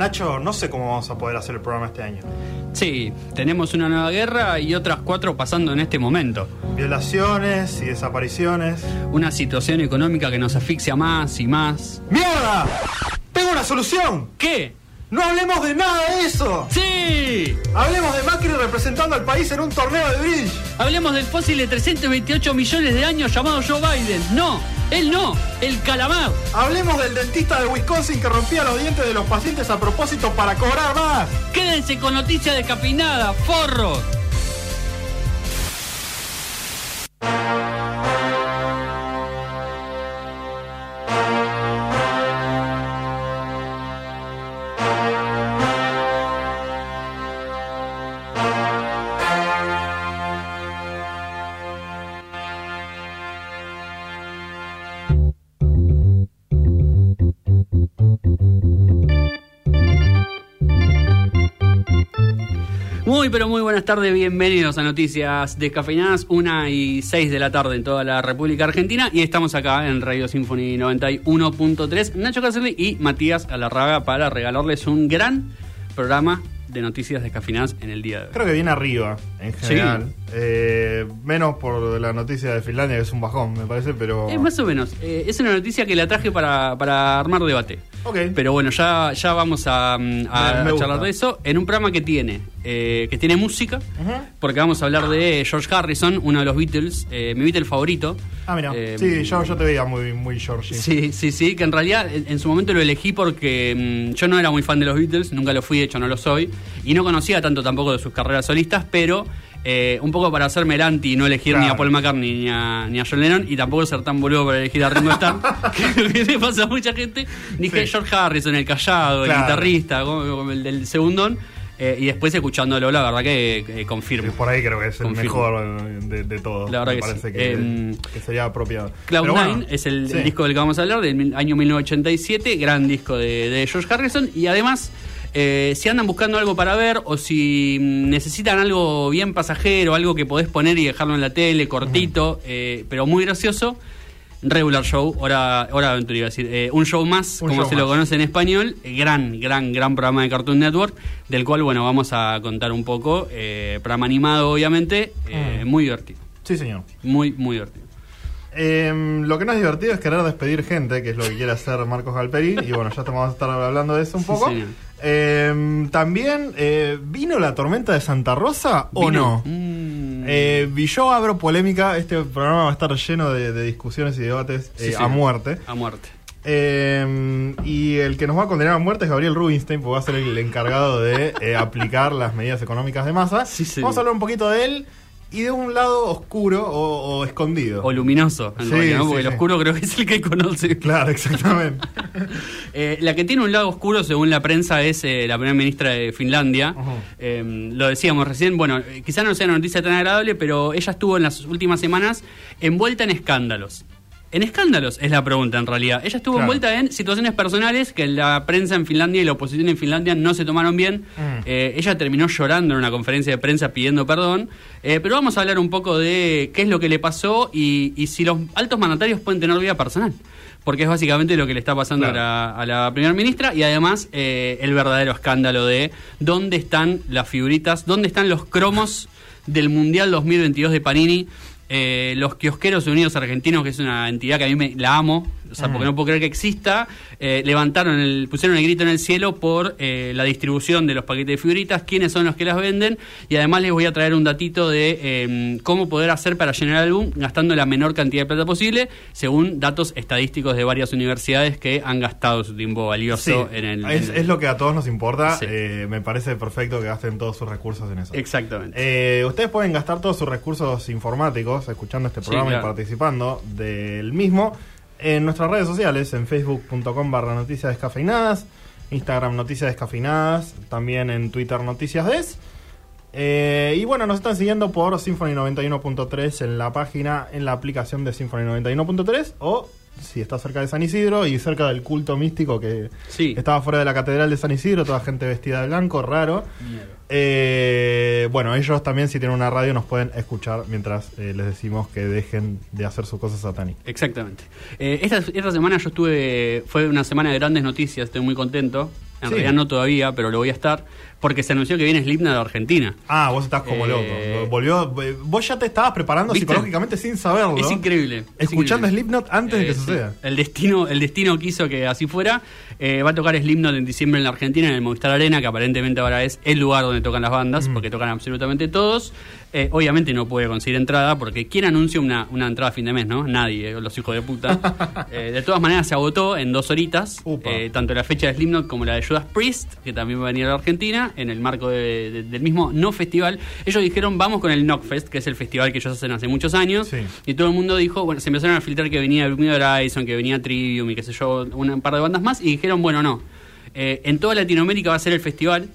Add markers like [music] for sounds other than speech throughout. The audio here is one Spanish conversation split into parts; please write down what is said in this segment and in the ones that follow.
Nacho, no sé cómo vamos a poder hacer el programa este año. Sí, tenemos una nueva guerra y otras cuatro pasando en este momento. Violaciones y desapariciones. Una situación económica que nos asfixia más y más. ¡Mierda! ¡Tengo una solución! ¿Qué? ¡No hablemos de nada de eso! ¡Sí! Hablemos de Macri representando al país en un torneo de bridge. Hablemos del fósil de 328 millones de años llamado Joe Biden. No, él no, el calamar. Hablemos del dentista de Wisconsin que rompía los dientes de los pacientes a propósito para cobrar más. Quédense con noticias descafeinadas, forros. Muy pero muy buenas tardes, bienvenidos a Noticias Descafeinadas, una y 6 de la tarde en toda la República Argentina y estamos acá en Radio Symphony 91.3, Nacho Caselli y Matías Alarraga para regalarles un gran programa de noticias descafeinadas en el día de hoy. Creo que viene arriba, en general. Eh, menos por la noticia de Finlandia, que es un bajón, me parece, pero... Es más o menos, eh, es una noticia que la traje para, para armar debate. Ok. Pero bueno, ya, ya vamos a, mm, a- Me- me a charlar de eso en un programa que tiene, eh, que tiene música, porque vamos a hablar de George Harrison, uno de los Beatles, eh, mi Beatle favorito. Ah, mira. Eh, sí, yo, yo te veía muy, muy Georgie. Sí, sí, sí, que en realidad en, en su momento lo elegí porque mm, yo no era muy fan de los Beatles, nunca lo fui, de hecho no lo soy, y no conocía tanto tampoco de sus carreras solistas, pero eh, un poco para hacerme el anti y no elegir ni a Paul McCartney ni a, ni a John Lennon, y tampoco ser tan boludo para elegir a Ringo Starr, [laughs] que, le pasa a mucha gente, dije Sí. George Harrison, el callado, el guitarrista, como, como el del segundón, eh, y después escuchándolo, la verdad que eh, Sí, confirmo. por ahí creo que es el mejor de, de todos. La verdad me que parece sí. que, Em, que sería apropiado. Cloud9 Pero bueno, es el, sí. disco del que vamos a hablar, del año 1987, gran disco de, de George Harrison. Y además, eh, si andan buscando algo para ver o si mm, necesitan algo bien pasajero, algo que podés poner y dejarlo en la tele, cortito, eh, pero muy gracioso, Regular Show, hora, hora aventura, iba a decir, eh, un show más, Un como show se lo conoce en español, eh, gran, gran, gran programa de Cartoon Network, del cual, bueno, vamos a contar un poco, eh, programa animado, obviamente, eh, Mm. muy divertido, Sí, señor. muy, muy divertido. Em, lo que no es divertido es querer despedir gente, que es lo que quiere hacer Marcos Galperi. Y bueno, ya te vamos a estar hablando de eso un Sí, poco. señor. Em, También, eh, ¿vino la tormenta de Santa Rosa o Vino. no? Mm. Eh, y yo abro polémica. Este programa va a estar lleno de, de discusiones y debates Sí, eh, sí. a muerte. A muerte. Eh, y el que nos va a condenar a muerte es Gabriel Rubinstein, porque va a ser el encargado de eh, [laughs] aplicar las medidas económicas de masa. Sí, sí. Vamos a hablar un poquito de él y de un lado oscuro o, o escondido. O luminoso, en Sí, realidad, ¿no? sí, porque el sí. oscuro creo que es el que conoce. Claro, exactamente. [laughs] Eh, la que tiene un lado oscuro, según la prensa, es eh, la primera ministra de Finlandia. Eh, lo decíamos recién, bueno, quizá no sea una noticia tan agradable, pero ella estuvo en las últimas semanas envuelta en escándalos. En escándalos es la pregunta en realidad. Ella estuvo Claro. envuelta en situaciones personales que la prensa en Finlandia y la oposición en Finlandia no se tomaron bien. Mm. Eh, ella terminó llorando en una conferencia de prensa pidiendo perdón. Eh, pero vamos a hablar un poco de qué es lo que le pasó y, y si los altos mandatarios pueden tener vida personal. Porque es básicamente lo que le está pasando Claro. a, la, a la primera ministra y además eh, el verdadero escándalo de dónde están las figuritas, dónde están los cromos del Mundial 2022 de Panini. Eh, los kiosqueros unidos argentinos, que es una entidad que a mí me, la amo, o sea, Mm. porque no puedo creer que exista, eh, levantaron el, pusieron el grito en el cielo por eh, la distribución de los paquetes de figuritas, quiénes son los que las venden, y además les voy a traer un datito de eh, cómo poder hacer para llenar el álbum gastando la menor cantidad de plata posible, según datos estadísticos de varias universidades que han gastado su tiempo valioso Sí, en el... es, en el- es lo que a todos nos importa. Sí. Eh, me parece perfecto que gasten todos sus recursos en eso. Exactamente. Eh, ustedes pueden gastar todos sus recursos informáticos escuchando este Sí, programa claro. y participando del mismo en nuestras redes sociales, en facebook.com barra noticias descafeinadas, Instagram noticias descafeinadas, también en Twitter noticias des. Eh, y bueno, nos están siguiendo por Symphony 91.3 en la página, en la aplicación de Symphony 91.3 o si está cerca de San Isidro y cerca del culto místico que Sí. estaba fuera de la catedral de San Isidro, toda gente vestida de blanco, raro. Eh, bueno, ellos también si tienen una radio nos pueden escuchar mientras eh, les decimos que dejen de hacer sus cosas satánicas. Exactamente. Eh, esta, esta semana yo estuve, fue una semana de grandes noticias, estoy muy contento. En Sí. realidad no todavía, pero lo voy a estar. Porque se anunció que viene Slipknot de Argentina. Ah, vos estás como Eh, loco. Volvió, eh, vos ya te estabas preparando ¿Viste? psicológicamente sin saberlo. Es increíble. es Escuchando increíble. Slipknot antes de que Eh, sí. suceda. El destino, el destino quiso que así fuera. Eh, va a tocar Slipknot en diciembre en la Argentina, en el Movistar Arena, que aparentemente ahora es el lugar donde tocan las bandas, Mm. porque tocan absolutamente todos. Obviamente no puede conseguir entrada, porque ¿quién anuncia una, una entrada a fin de mes, no? Nadie, los hijos de puta. [laughs] De todas maneras, se agotó en dos horitas, Upa. tanto la fecha de Slipknot como la de Judas Priest, que también va a venir a la Argentina, en el marco de- de- del mismo no festival. Ellos dijeron, vamos con el Knockfest, que es el festival que ellos hacen hace muchos años. Sí. Y todo el mundo dijo, bueno, se empezaron a filtrar que venía the Horizon, que venía Trivium y qué sé yo, un par de bandas más, y dijeron, bueno, no. Eh, en toda Latinoamérica va a ser el festival,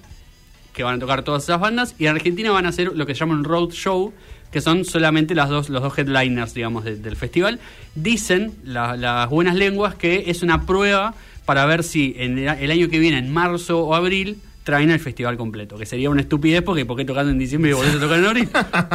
que van a tocar todas esas bandas, y en Argentina van a hacer lo que se llama un road show, que son solamente las dos, los dos headliners, digamos, de- del festival. Dicen la- las buenas lenguas que es una prueba para ver si en el año que viene, en marzo o abril, traen el festival completo, que sería una estupidez porque ¿por qué tocando en diciembre y volvés a tocar en abril?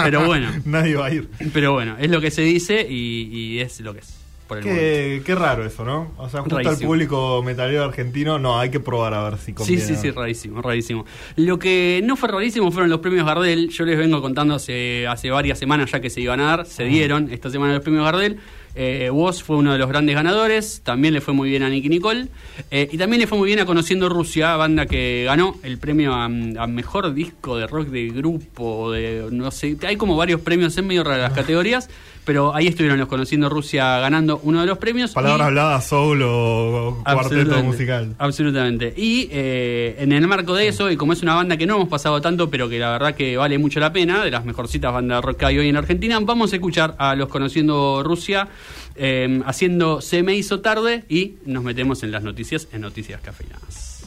Pero bueno. [laughs] Nadie va a ir. Pero bueno, es lo que se dice y, y es lo que es. Por el. Qué, qué raro eso, ¿no? O sea, justo al Rarísimo. público metalero argentino, no, hay que probar a ver si Sí, conviene. sí, sí, rarísimo, rarísimo. Lo que no fue rarísimo fueron los premios Gardel. Yo les vengo contando hace, hace varias semanas ya que se iban a dar, se dieron esta semana los premios Gardel. Eh, fue uno de los grandes ganadores, también le fue muy bien a Nicky Nicole. Eh, y también le fue muy bien a Conociendo Rusia, banda que ganó el premio a, mejor disco de rock de grupo, de no sé, hay como varios premios en medio raras las categorías, pero ahí estuvieron los Conociendo Rusia ganando uno de los premios. Palabras habladas, soul o, o cuarteto musical. Absolutamente. Y eh, en el marco de eso, y como es una banda que no hemos pasado tanto, pero que la verdad que vale mucho la pena, de las mejorcitas bandas de rock que hay hoy en Argentina, vamos a escuchar a los Conociendo Rusia eh, haciendo Se me hizo tarde y nos metemos en las noticias, en Noticias Cafeinadas.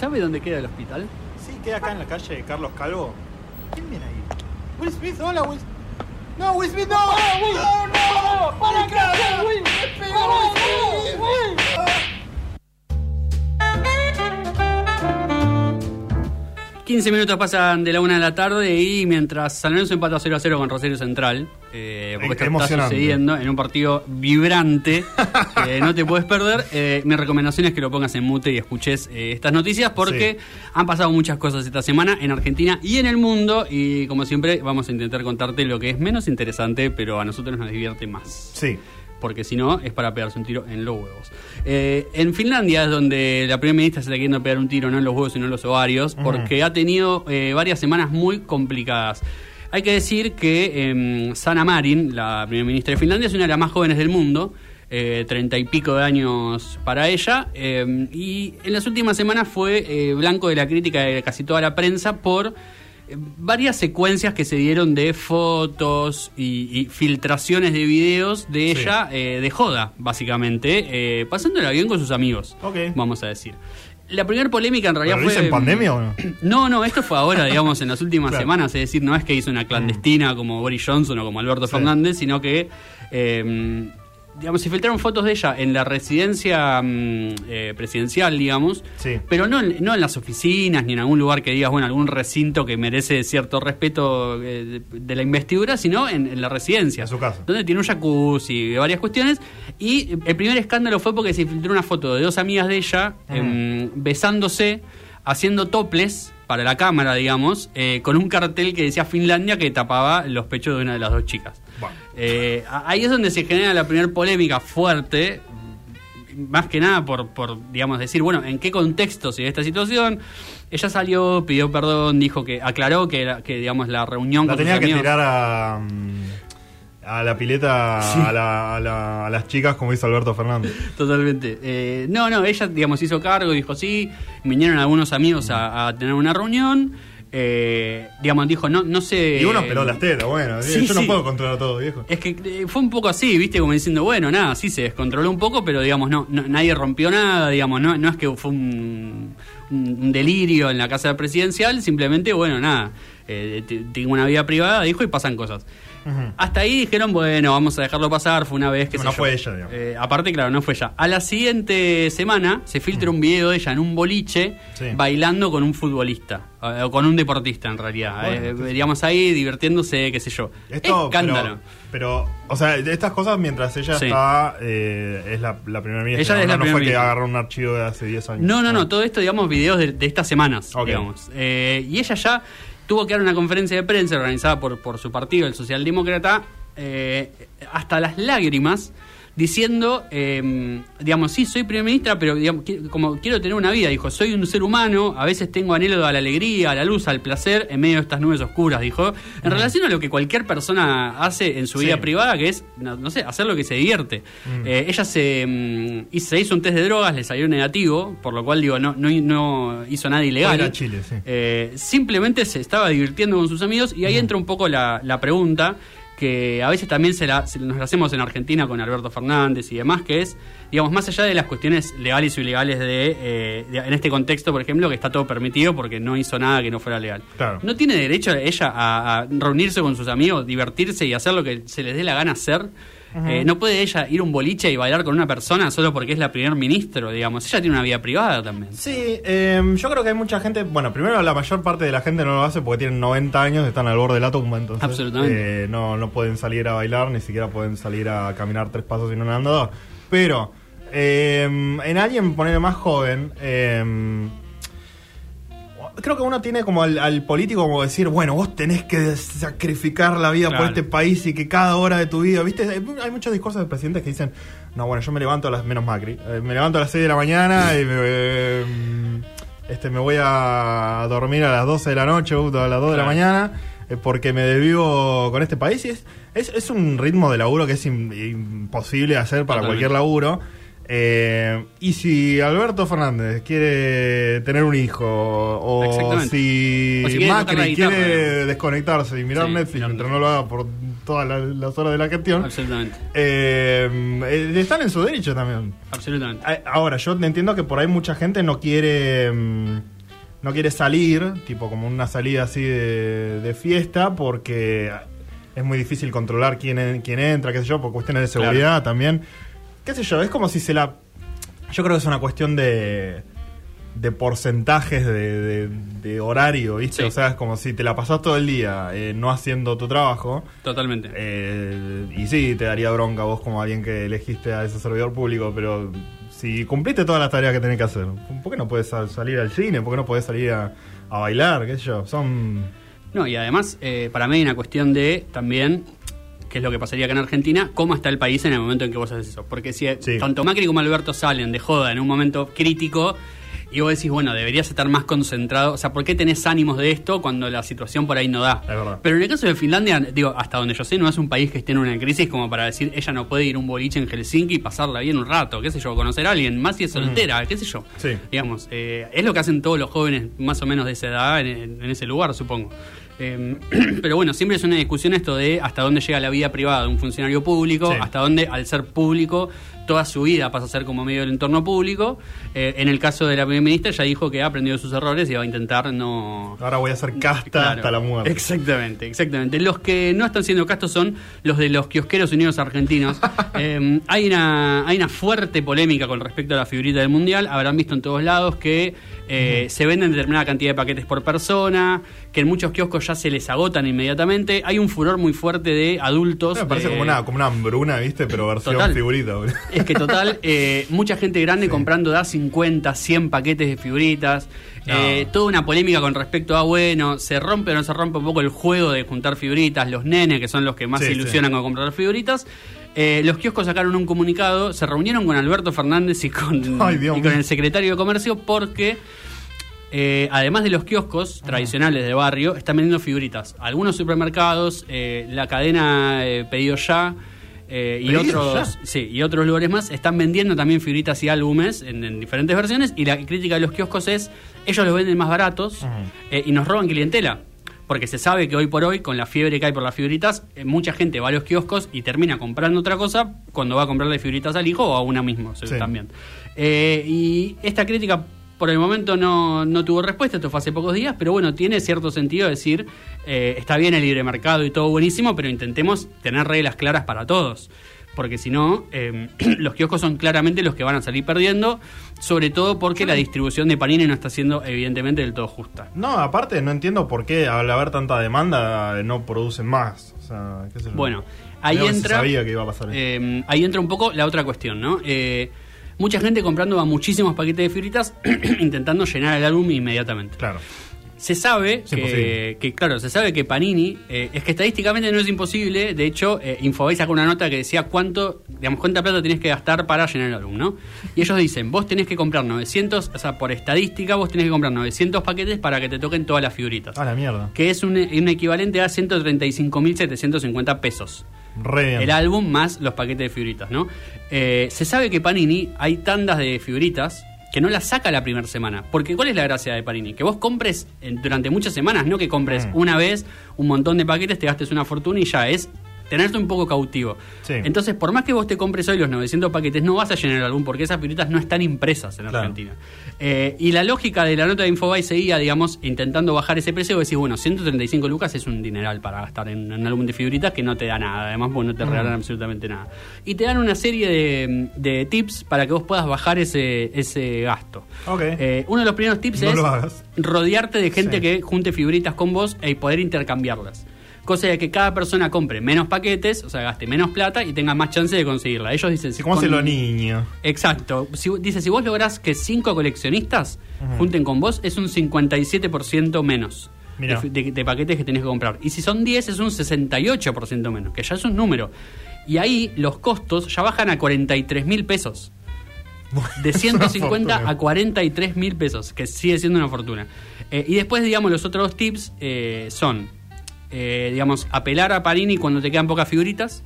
¿Sabe dónde queda el hospital? Sí, queda acá en la calle Carlos Calvo. ¿Quién viene ahí? Will Smith, hola Will No, Will Smith, no. No, no. Para acá, Will. Me pegó Will Smith. 15 minutos pasan de la una de la tarde y mientras San Lorenzo empata 0 a 0 con Rosario Central, eh, porque esto está sucediendo en un partido vibrante que [laughs] no te puedes perder, eh, mi recomendación es que lo pongas en mute y escuches eh, estas noticias porque Sí. han pasado muchas cosas esta semana en Argentina y en el mundo y como siempre vamos a intentar contarte lo que es menos interesante pero a nosotros nos divierte más Sí. Porque si no es para pegarse un tiro en los huevos. Eh, en Finlandia es donde la primera ministra se está queriendo pegar un tiro no en los huevos sino en los ovarios, porque ha tenido eh, varias semanas muy complicadas. Hay que decir que em, Sanna Marin, la primera ministra de Finlandia, es una de las más jóvenes del mundo. eh, Treinta y pico de años para ella em, y en las últimas semanas fue eh, blanco de la crítica de casi toda la prensa por varias secuencias que se dieron de fotos y, y filtraciones de videos de Sí. ella eh, de joda, básicamente, eh, pasando el avión con sus amigos, Ok. vamos a decir. La primera polémica en realidad ¿Pero fue... en pandemia o no? [clears throat] No, no, esto fue ahora, digamos, en las últimas Claro. semanas, es decir, no es que hizo una clandestina como Boris Johnson o como Alberto Sí. Fernández, sino que, eh, digamos, se filtraron fotos de ella en la residencia mm, eh, presidencial, digamos, Sí. pero no, en- no en las oficinas ni en algún lugar que digas, bueno, algún recinto que merece cierto respeto eh, de, de la investidura, sino en, en la residencia. En su casa. Donde tiene un jacuzzi y varias cuestiones. Y el primer escándalo fue porque se filtró una foto de dos amigas de ella em, besándose, haciendo toples para la cámara, digamos, eh, con un cartel que decía Finlandia que tapaba los pechos de una de las dos chicas. Bueno. Eh, ahí es donde se genera la primera polémica fuerte, más que nada por, por, digamos, decir, bueno, ¿en qué contexto se dio esta situación? Ella salió, pidió perdón, dijo que aclaró que, era- que digamos, la reunión La con sus tenía que amigos- tirar a. A la pileta Sí. a, la- a la- a las chicas como hizo Alberto Fernández. [laughs] Totalmente. Eh, no, no, ella, digamos, hizo cargo, dijo sí, vinieron algunos amigos a, a tener una reunión, eh, digamos, dijo, no, no sé... Y uno peló las tetas, bueno. sí, yo no puedo controlar todo, viejo. Es que eh, fue un poco así, viste, como diciendo, bueno, nada, sí se descontroló un poco, pero digamos, no, no- nadie rompió nada, digamos, no, no es que fue un, un- delirio en la casa presidencial, simplemente, bueno, nada, eh, tengo una vida privada, dijo, y pasan cosas. Hasta ahí dijeron, bueno, vamos a dejarlo pasar, fue una vez que No fue ella, digamos. Eh, aparte, claro, no fue ella. A la siguiente semana se filtra un video de ella en un boliche Sí. bailando con un futbolista, eh, o con un deportista en realidad. Bueno, Eh, entonces- digamos ahí, divirtiéndose, qué sé yo. Esto, Escándalo. Pero, pero, o sea, estas cosas mientras ella Sí. está, eh, es la, la primera ministra. Ella es no, la no primera fue que agarró un archivo de hace 10 años. No, no, no, Ah. todo esto, digamos, videos de, de estas semanas, Ok. digamos. Eh, y ella ya tuvo que dar una conferencia de prensa organizada por, por su partido, el Socialdemócrata, eh, hasta las lágrimas, diciendo, eh, digamos, sí, soy primera ministra, pero digamos, como quiero tener una vida, dijo, soy un ser humano, a veces tengo anhelo a la alegría, a la luz, al placer, en medio de estas nubes oscuras, dijo, en relación a lo que cualquier persona hace en su Sí. vida privada, que es, no, no sé, hacer lo que se divierte. Mm. Eh, ella se, mm, hizo- se hizo un test de drogas, le salió negativo, por lo cual digo, no, no, no hizo nada ilegal. A Chile, sí. Eh, simplemente se estaba divirtiendo con sus amigos y ahí entra un poco la, la pregunta que a veces también se la, se- nos la hacemos en Argentina con Alberto Fernández y demás, que es, digamos, más allá de las cuestiones legales o ilegales de, eh, de- en este contexto, por ejemplo, que está todo permitido porque no hizo nada que no fuera legal. Claro. ¿No tiene derecho ella a, a reunirse con sus amigos, divertirse y hacer lo que se les dé la gana hacer? Eh, no puede ella ir a un boliche y bailar con una persona solo porque es la primer ministro, digamos. Ella tiene una vida privada también. Sí, eh, yo creo que hay mucha gente. Bueno, primero la mayor parte de la gente no lo hace porque tienen 90 años, están al borde de la tumba, entonces. Absolutamente. eh, no, no pueden salir a bailar, ni siquiera pueden salir a caminar tres pasos sin un andador. Pero, eh, en alguien, poner más joven, creo que uno tiene como al, al político como decir, bueno, vos tenés que sacrificar la vida por este país y que cada hora de tu vida, ¿viste? Hay, hay muchos discursos de presidentes que dicen, no, bueno, yo me levanto a las, menos Macri, eh, me levanto a las 6 de la mañana y me, eh, este, me voy a dormir a las 12 de la noche o a las 2 de la mañana eh, porque me desvivo con este país y es, es, es un ritmo de laburo que es im- imposible hacer para Totalmente. cualquier laburo. Eh, y si Alberto Fernández quiere tener un hijo, o si, O si quiere Macri guitarra, quiere desconectarse y mirar Sí, Netflix mientras no lo haga por todas las, las horas de la gestión, Absolutamente. eh, eh, están en su derecho también. Absolutamente. Eh, Ahora, yo entiendo que por ahí mucha gente no quiere mm, no quiere salir, tipo como una salida así de, de fiesta, porque es muy difícil controlar quién, quién entra, qué sé yo, por cuestiones de seguridad también. Qué sé yo, es como si se la... Yo creo que es una cuestión de de porcentajes de, de- de horario, ¿viste? Sí. O sea, es como si te la pasás todo el día eh, no haciendo tu trabajo. Totalmente. Eh, y sí, te daría bronca vos como alguien que elegiste a ese servidor público, pero si cumpliste todas las tareas que tenés que hacer, ¿por qué no puedes sal- salir al cine? ¿Por qué no puedes salir a, a bailar? ¿Qué sé yo? Son... No, y además, eh, para mí hay una cuestión de también, que es lo que pasaría acá en Argentina, cómo está el país en el momento en que vos haces eso. Porque si Sí. tanto Macri como Alberto salen de joda en un momento crítico, y vos decís, bueno, deberías estar más concentrado. O sea, ¿por qué tenés ánimos de esto cuando la situación por ahí no da? Pero en el caso de Finlandia, digo, hasta donde yo sé, no es un país que esté en una crisis como para decir, ella no puede ir un boliche en Helsinki y pasarla bien un rato, qué sé yo, conocer a alguien, más si es soltera, qué sé yo. Mm. Sí. Digamos, eh, es lo que hacen todos los jóvenes más o menos de esa edad en- en ese lugar, supongo. Eh, [clears throat] pero bueno, siempre es una discusión esto de hasta dónde llega la vida privada de un funcionario público, Sí. hasta dónde al ser público toda su vida pasa a ser como medio del entorno público. Eh, en el caso de la primera ministra ya dijo que ha aprendido sus errores y va a intentar no... Ahora voy a hacer casta Claro, hasta la muerte. Exactamente, exactamente. Los que no están siendo castos son los de los kiosqueros unidos argentinos. [laughs] Eh, hay, una, hay una fuerte polémica con respecto a la figurita del mundial. Habrán visto en todos lados que eh, se venden determinada cantidad de paquetes por persona, que en muchos kioscos ya se les agotan inmediatamente. Hay un furor muy fuerte de adultos. Me parece de- como una, como una hambruna, ¿viste? Pero versión Total. figurita. boludo. es que total, [laughs] eh, mucha gente grande comprando da 50, 100 paquetes de figuritas. No. eh, toda una polémica con respecto a, bueno, se rompe o no se rompe un poco el juego de juntar figuritas. Los nenes, que son los que más Sí, se ilusionan con comprar figuritas. Eh, los kioscos sacaron un comunicado, se reunieron con Alberto Fernández y con, Ay, y con el secretario de Comercio porque... eh, además de los kioscos tradicionales de barrio, están vendiendo figuritas. Algunos supermercados, eh, la cadena eh, Pedido Ya eh, y ¿Pedido otros Ya? sí, y otros lugares más están vendiendo también figuritas y álbumes en, en diferentes versiones. Y la crítica de los kioscos es: ellos los venden más baratos y nos roban clientela. Porque se sabe que hoy por hoy, con la fiebre que hay por las figuritas, mucha gente va a los kioscos y termina comprando otra cosa cuando va a comprarle figuritas al hijo o a una misma Sí. también. Eh, y esta crítica por el momento no, no tuvo respuesta, esto fue hace pocos días, pero bueno, tiene cierto sentido decir, eh, está bien el libre mercado y todo buenísimo, pero intentemos tener reglas claras para todos. Porque si no, eh, [clears throat] los kioscos son claramente los que van a salir perdiendo, sobre todo porque la distribución de Panini no está siendo evidentemente del todo justa. No, aparte no entiendo por qué al haber tanta demanda no producen más. O sea, qué sé yo. Bueno, ahí Creo que se entra. sabía que iba a pasar eso. eh, ahí entra un poco la otra cuestión, ¿no? Eh, mucha gente comprando a muchísimos paquetes de figuritas [clears throat] intentando llenar el álbum inmediatamente. Claro. Se sabe que, claro, se sabe que Panini, eh, es que estadísticamente no es imposible, de hecho, eh, Infobae sacó una nota que decía cuánto, digamos, cuánta plata tenés que gastar para llenar el álbum, ¿no? Y ellos dicen, vos tenés que comprar 900, o sea, por estadística, vos tenés que comprar 900 paquetes para que te toquen todas las figuritas. Ah, la mierda. Que es un, un equivalente a 135.750 pesos Re el álbum más los paquetes de figuritas, ¿no? Eh, se sabe que Panini hay tandas de figuritas que no las saca la primera semana. Porque ¿cuál es la gracia de Panini? Que vos compres en- durante muchas semanas, no que compres Mm. una vez un montón de paquetes, te gastes una fortuna y ya es tenerte un poco cautivo. Sí. Entonces, por más que vos te compres hoy los 900 paquetes, no vas a llenar el álbum porque esas figuritas no están impresas en Claro. Argentina. Eh, y la lógica de la nota de Infobae seguía, digamos, intentando bajar ese precio. Vos decís, bueno, 135 lucas es un dineral para gastar en, un álbum de figuritas que no te da nada. Además, pues no te regalan absolutamente nada. Y te dan una serie de, de tips para que vos puedas bajar ese, ese gasto. Eh, uno de los primeros tips No es rodearte de gente Sí. que junte figuritas con vos y poder intercambiarlas. Cosa de que cada persona compre menos paquetes, o sea, gaste menos plata y tenga más chance de conseguirla. Ellos dicen... si ¿Cómo con- hacen los niños? Exacto. Si, dice, si vos lográs que cinco coleccionistas junten con vos, es un 57% menos de, de- de paquetes que tenés que comprar. Y si son 10, es un 68% menos, que ya es un número. Y ahí los costos ya bajan a 43 mil pesos. De [laughs] Es una 150 fortuna. a 43 mil pesos, que sigue siendo una fortuna. Eh, y después, digamos, los otros tips eh, son, eh, digamos, apelar a Parini cuando te quedan pocas figuritas,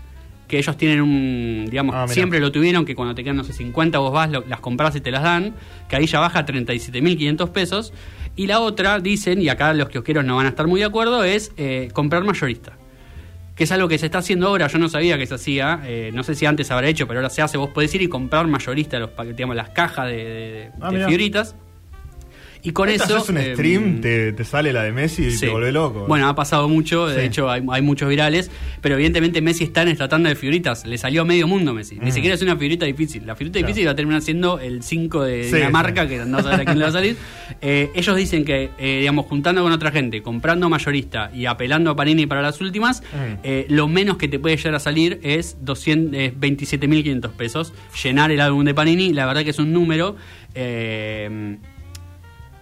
que ellos tienen un, digamos, Ah, siempre lo tuvieron, que cuando te quedan, no sé, 50 vos vas, lo- las compras y te las dan, que ahí ya baja a 37.500 pesos. Y la otra, dicen, y acá los kiosqueros no van a estar muy de acuerdo, es eh, comprar mayorista que es algo que se está haciendo ahora, yo no sabía que se hacía, eh, no sé si antes habrá hecho, pero ahora se hace, vos podés ir y comprar mayorista los digamos, las cajas de, de- Ah, de figuritas. Y con eso... haces un eh, stream, te, te sale la de Messi y sí. te vuelve loco. Bueno, ha pasado mucho, de Sí. hecho hay, hay muchos virales, pero evidentemente Messi está en esta tanda de figuritas, le salió a medio mundo Messi, ni Mm. siquiera es una figurita difícil, la figurita Claro. difícil va a terminar siendo el 5 de Sí, Dinamarca, que no sabes a quién le va a salir. [laughs] Eh, ellos dicen que, eh, digamos, juntando con otra gente, comprando mayorista y apelando a Panini para las últimas, Mm. eh, lo menos que te puede llegar a salir es 200, eh, 27.500 pesos, llenar el álbum de Panini, la verdad que es un número... eh,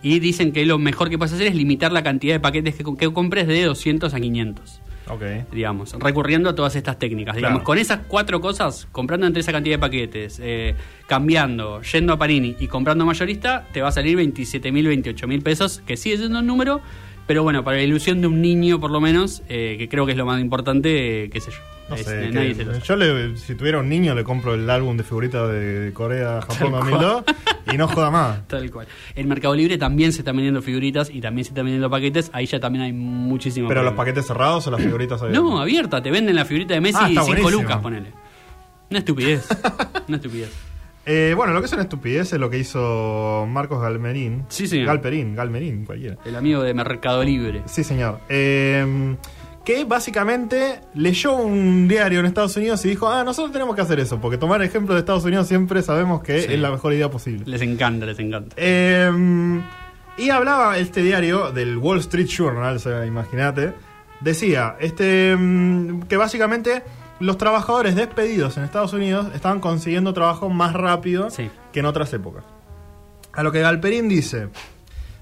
y dicen que lo mejor que puedes hacer es limitar la cantidad de paquetes que, que compres de 200 a 500, Ok. digamos, recurriendo a todas estas técnicas. Digamos, Claro. con esas cuatro cosas, comprando entre esa cantidad de paquetes, eh, cambiando, yendo a Panini y comprando mayorista, te va a salir 27.000, 28.000 pesos, que sigue siendo un número, pero bueno, para la ilusión de un niño por lo menos, eh, que creo que es lo más importante, eh, qué sé yo. No Es- sé, que- nadie se lo yo le, si tuviera un niño le compro el álbum de figuritas de, Corea, Japón Tal 2002 y no joda más. [laughs] Tal cual. En Mercado Libre también se están vendiendo figuritas y también se están vendiendo paquetes. Ahí ya también hay muchísimo. Pero los paquetes cerrados o las figuritas abiertas. No, abierta, te venden la figurita de Messi Ah, y está 5 buenísimo. lucas, ponele. Una estupidez. [laughs] Una estupidez. Eh, bueno, lo que es una estupidez es lo que hizo Marcos Galmerín. Sí, señor. Galperín, Galmerín, cualquiera. El amigo de Mercado Libre. Sí, señor. Eh, que básicamente leyó un diario en Estados Unidos y dijo, ah, nosotros tenemos que hacer eso, porque tomar ejemplo de Estados Unidos siempre sabemos que Sí. es la mejor idea posible. Les encanta, les encanta. Eh, y hablaba este diario del Wall Street Journal, o sea, imagínate. Decía este mm, que básicamente los trabajadores despedidos en Estados Unidos estaban consiguiendo trabajo más rápido Sí. que en otras épocas. A lo que Galperín dice,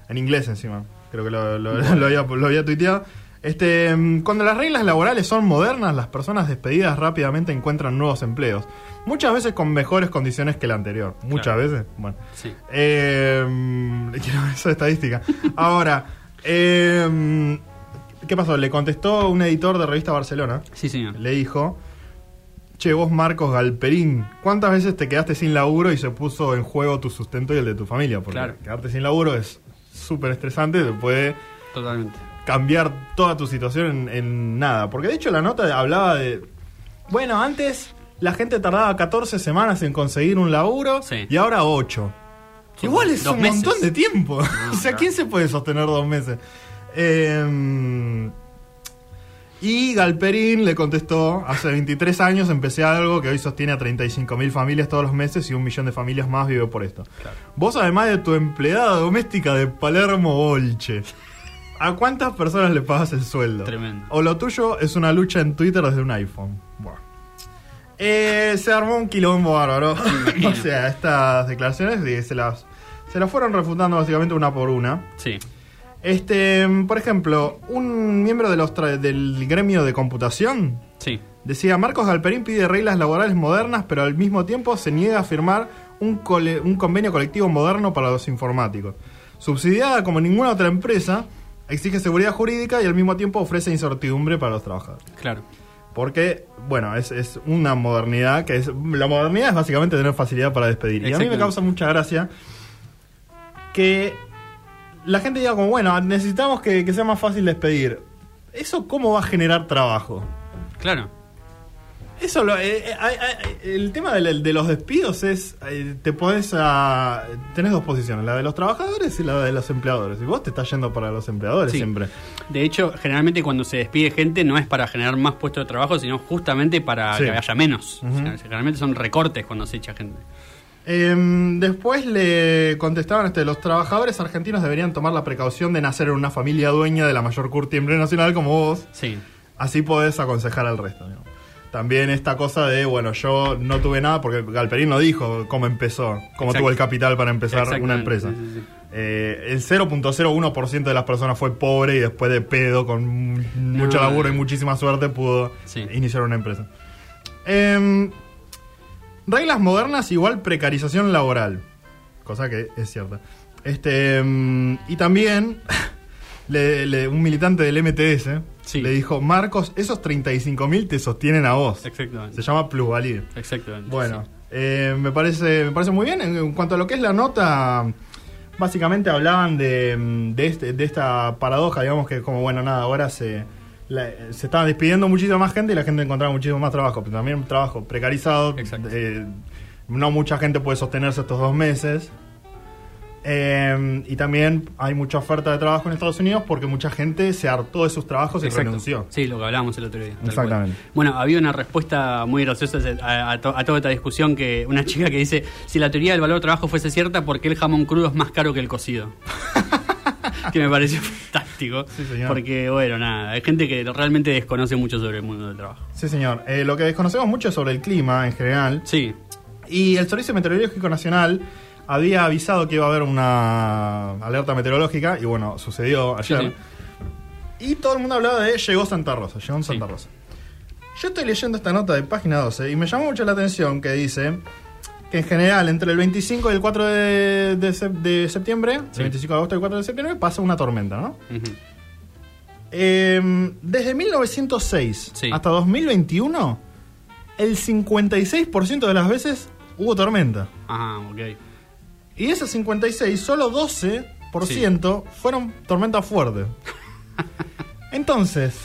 en inglés encima, creo que lo, lo- [laughs] lo había, lo había tuiteado. Este, mm, cuando las reglas laborales son modernas, las personas despedidas rápidamente encuentran nuevos empleos. Muchas veces con mejores condiciones que la anterior. Muchas Claro. veces. Bueno. Sí. Eh, quiero [laughs] ver esa estadística. Ahora, eh, ¿qué pasó? Le contestó un editor de revista Barcelona. Sí, señor. Le dijo: Che, vos Marcos Galperín, ¿cuántas veces te quedaste sin laburo y se puso en juego tu sustento y el de tu familia? Porque Claro. quedarte sin laburo es súper estresante, te puede Totalmente. Cambiar toda tu situación en, en nada. Porque de hecho la nota hablaba de. Bueno, antes la gente tardaba 14 semanas en conseguir un laburo Sí. y ahora 8. Son Igual es un meses. montón de tiempo. [laughs] o sea. ¿quién se puede sostener dos meses? Eh, y Galperín le contestó, hace 23 años empecé algo que hoy sostiene a 35.000 familias todos los meses y un millón de familias más vive por esto. Vos además de tu empleada doméstica de Palermo Bolche, [laughs] ¿a cuántas personas le pagas el sueldo? Tremendo. O lo tuyo es una lucha en Twitter desde un iPhone. Buah. Eh, se armó un quilombo bárbaro. [laughs] o sea, estas declaraciones y se las, se las fueron refutando básicamente una por una. Sí. Este, por ejemplo, un miembro de los tra- del gremio de computación Sí. decía, Marcos Galperín pide reglas laborales modernas, pero al mismo tiempo se niega a firmar un, cole- un convenio colectivo moderno para los informáticos. Subsidiada como ninguna otra empresa, exige seguridad jurídica y al mismo tiempo ofrece incertidumbre para los trabajadores. Claro. Porque, bueno, es, es una modernidad que es... La modernidad es básicamente tener facilidad para despedir. Y a mí me causa mucha gracia que la gente diga como, bueno, necesitamos que, que sea más fácil despedir. ¿Eso cómo va a generar trabajo? Claro. Eso, lo, eh, eh, el tema de, los despidos es, eh, te podés, a, tenés dos posiciones, la de los trabajadores y la de los empleadores. Y vos te estás yendo para los empleadores Sí. siempre. De hecho, generalmente cuando se despide gente no es para generar más puestos de trabajo, sino justamente para Sí. que haya menos. O sea, generalmente son recortes cuando se echa gente. Em, después le contestaban este, los trabajadores argentinos deberían tomar la precaución de nacer en una familia dueña de la mayor curtiembre nacional como vos. Sí. Así podés aconsejar al resto. digamos. También esta cosa de, bueno, yo no tuve nada porque Galperín no dijo cómo empezó, cómo Exacto. tuvo el capital para empezar una empresa. sí, sí, sí. Eh, el 0.01% de las personas fue pobre y después de pedo, con mu- mucho No. laburo y muchísima suerte, pudo iniciar una empresa. Em, reglas modernas igual precarización laboral. Cosa que es cierta. Este, em, y también [laughs] le- le- un militante del MTS Sí. le dijo, Marcos, esos 35.000 te sostienen a vos. Exactamente. Se llama plusvalía. Exactamente. Bueno, sí. eh, me, parece, me parece muy bien. En, cuanto a lo que es la nota, básicamente hablaban de, mm, de, este- de esta paradoja, digamos que como, bueno, nada, ahora se, la- se estaba despidiendo muchísima más gente y la gente encontraba muchísimo más trabajo, pero también trabajo precarizado. Exacto. eh, no mucha gente puede sostenerse estos dos meses. Eh, y también hay mucha oferta de trabajo en Estados Unidos porque mucha gente se hartó de sus trabajos y Exacto. renunció. Sí, lo que hablábamos el otro día. Exactamente. Bueno, había una respuesta muy graciosa a, a to- a toda esta discusión que una [laughs] chica que dice, si la teoría del valor del trabajo fuese cierta, ¿por qué el jamón crudo es más caro que el cocido? [laughs] que me pareció fantástico. Sí, señor. Porque, bueno, nada, hay gente que realmente desconoce mucho sobre el mundo del trabajo. Sí, señor. Eh, lo que desconocemos mucho es sobre el clima en general. Sí, Y el Servicio Meteorológico Nacional había avisado que iba a haber una alerta meteorológica y bueno, sucedió Sí, ayer. Y todo el mundo hablaba de llegó Santa Rosa, llegó en Sí. Santa Rosa. Yo estoy leyendo esta nota de página 12 y me llamó mucho la atención que dice que en general entre el 25 y el 4 de, de sep- de septiembre, el 25 de agosto y el 4 de septiembre, pasa una tormenta, ¿no? Eh, desde 1906 Sí. hasta 2021, el 56% de las veces hubo tormenta. ajá, ok. Y de esas 56, solo 12% fueron tormentas fuertes. [laughs] Entonces,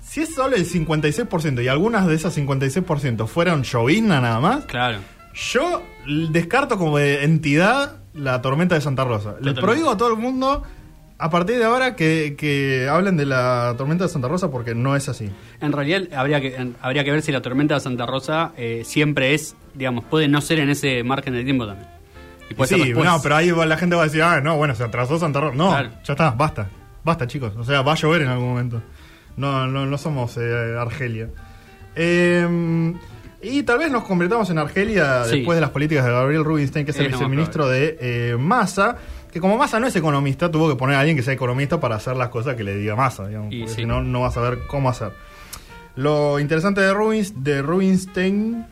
si es solo el 56% y algunas de esas 56% fueron llovizna nada más, Claro. yo descarto como de entidad la tormenta de Santa Rosa. Les prohíbo a todo el mundo a partir de ahora que, que hablen de la tormenta de Santa Rosa porque no es así. En realidad habría que, en- habría que ver si la tormenta de Santa Rosa eh, siempre es, digamos, puede no ser en ese margen de tiempo también. Y puede ser sí, después. no, pero ahí va- la gente va a decir, ah, no, bueno, se atrasó Santa Rosa. No, Claro. ya está, basta. Basta, chicos. O sea, va a llover en algún momento. No, no, no somos eh, Argelia. Eh, y tal vez nos convirtamos en Argelia Sí. después de las políticas de Gabriel Rubinstein, que es el más viceministro de eh, Massa, que como Massa no es economista, tuvo que poner a alguien que sea economista para hacer las cosas que le diga Massa, digamos, Y sí. si no, no vas a saber cómo hacer. Lo interesante de Rubinstein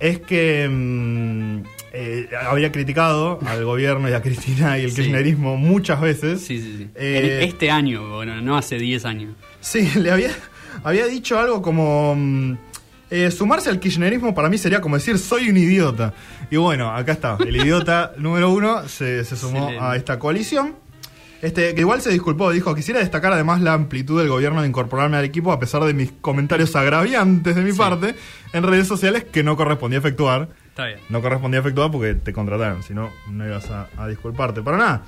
es que mm, eh, había criticado al gobierno y a Cristina y el Sí. kirchnerismo muchas veces. Sí, sí, sí. Eh, este año, bueno, no hace 10 años. Sí, [laughs] le había, había dicho algo como... mm, eh, sumarse al kirchnerismo para mí sería como decir soy un idiota. Y bueno, acá está, el idiota [laughs] número uno se, se sumó Excelente. a esta coalición. Este, que igual se disculpó, dijo, quisiera destacar además la amplitud del gobierno de incorporarme al equipo a pesar de mis comentarios agraviantes de mi Sí. parte en redes sociales que no correspondía efectuar. Está bien. No correspondía efectuar porque te contrataron, si no, no ibas a, a disculparte para nada.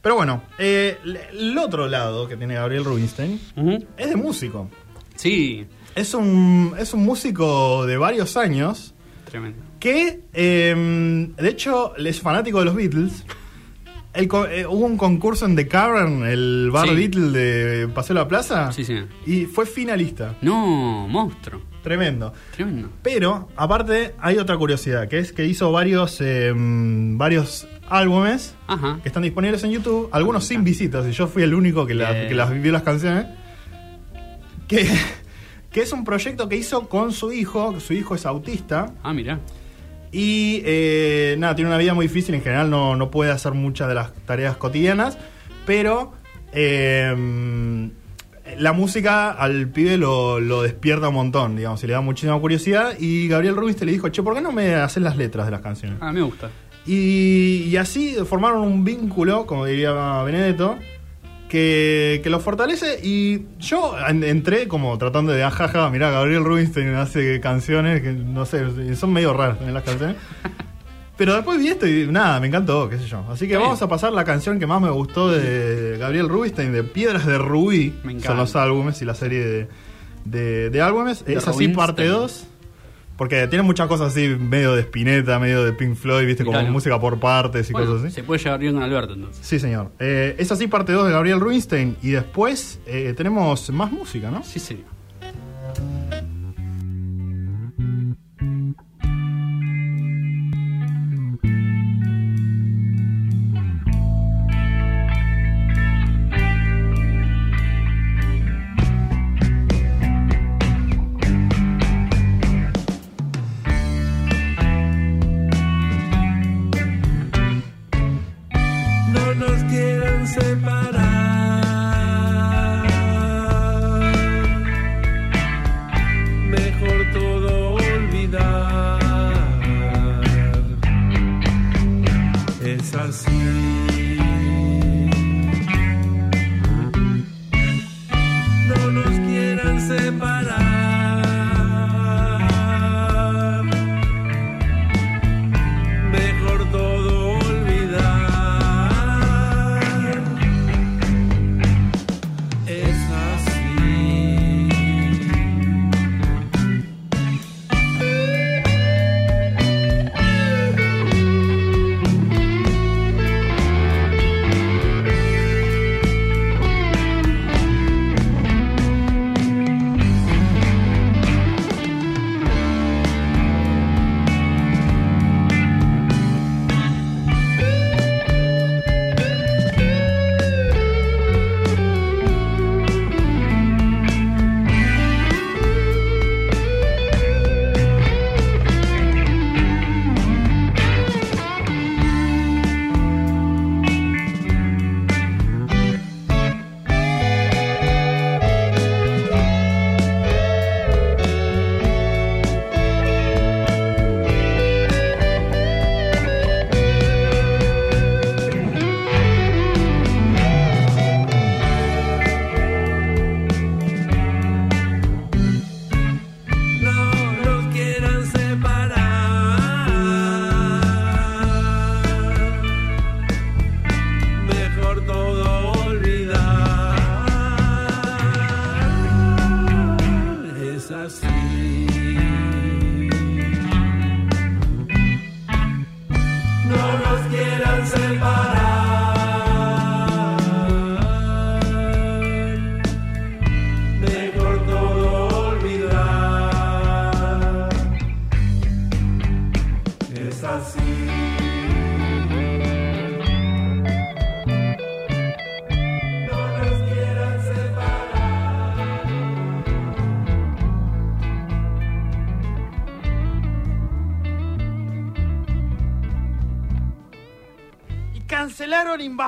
Pero bueno, eh, el otro lado que tiene Gabriel Rubinstein es de músico. Sí, Es un, es un músico de varios años tremendo. que, eh, de hecho, es fanático de los Beatles. El eh, hubo un concurso en The Cavern, el bar Sí. Beatle de Paseo de la Plaza, Sí, sí. y fue finalista. No, monstruo. Tremendo. Tremendo. Pero, aparte, hay otra curiosidad, que es que hizo varios, eh, varios álbumes Ajá. que están disponibles en YouTube, algunos sin visitas, y yo fui el único que, las- Bien. que las vio las canciones. Que, [laughs] que es un proyecto que hizo con su hijo, su hijo es autista, Ah, mira. Y eh, nada, tiene una vida muy difícil, en general no, no puede hacer muchas de las tareas cotidianas, pero eh, la música al pibe lo, lo despierta un montón, digamos, y le da muchísima curiosidad, y Gabriel Rubinstein le dijo, che, ¿por qué no me haces las letras de las canciones? Ah, me gusta. Y, y así formaron un vínculo, como diría Benedetto, que, que lo fortalece y yo en- entré como tratando de ajaja, mirá, Gabriel Rubinstein hace canciones que no sé, son medio raras también las canciones. [laughs] Pero después vi esto y nada, me encantó, qué sé yo. Así que Está vamos bien. a pasar la canción que más me gustó de Gabriel Rubinstein, de Piedras de Rubí. Me encanta. Son los álbumes y la serie de, de, de álbumes. Es así parte Rubinstein. 2. Porque tiene muchas cosas así, medio de Spinetta, medio de Pink Floyd, viste, como música por partes y Bueno, cosas así. se puede llevar bien con Alberto entonces. Sí, señor. Eh, es así parte 2 de Gabriel Rubinstein. Y después eh, tenemos más música, ¿no? Sí, señor.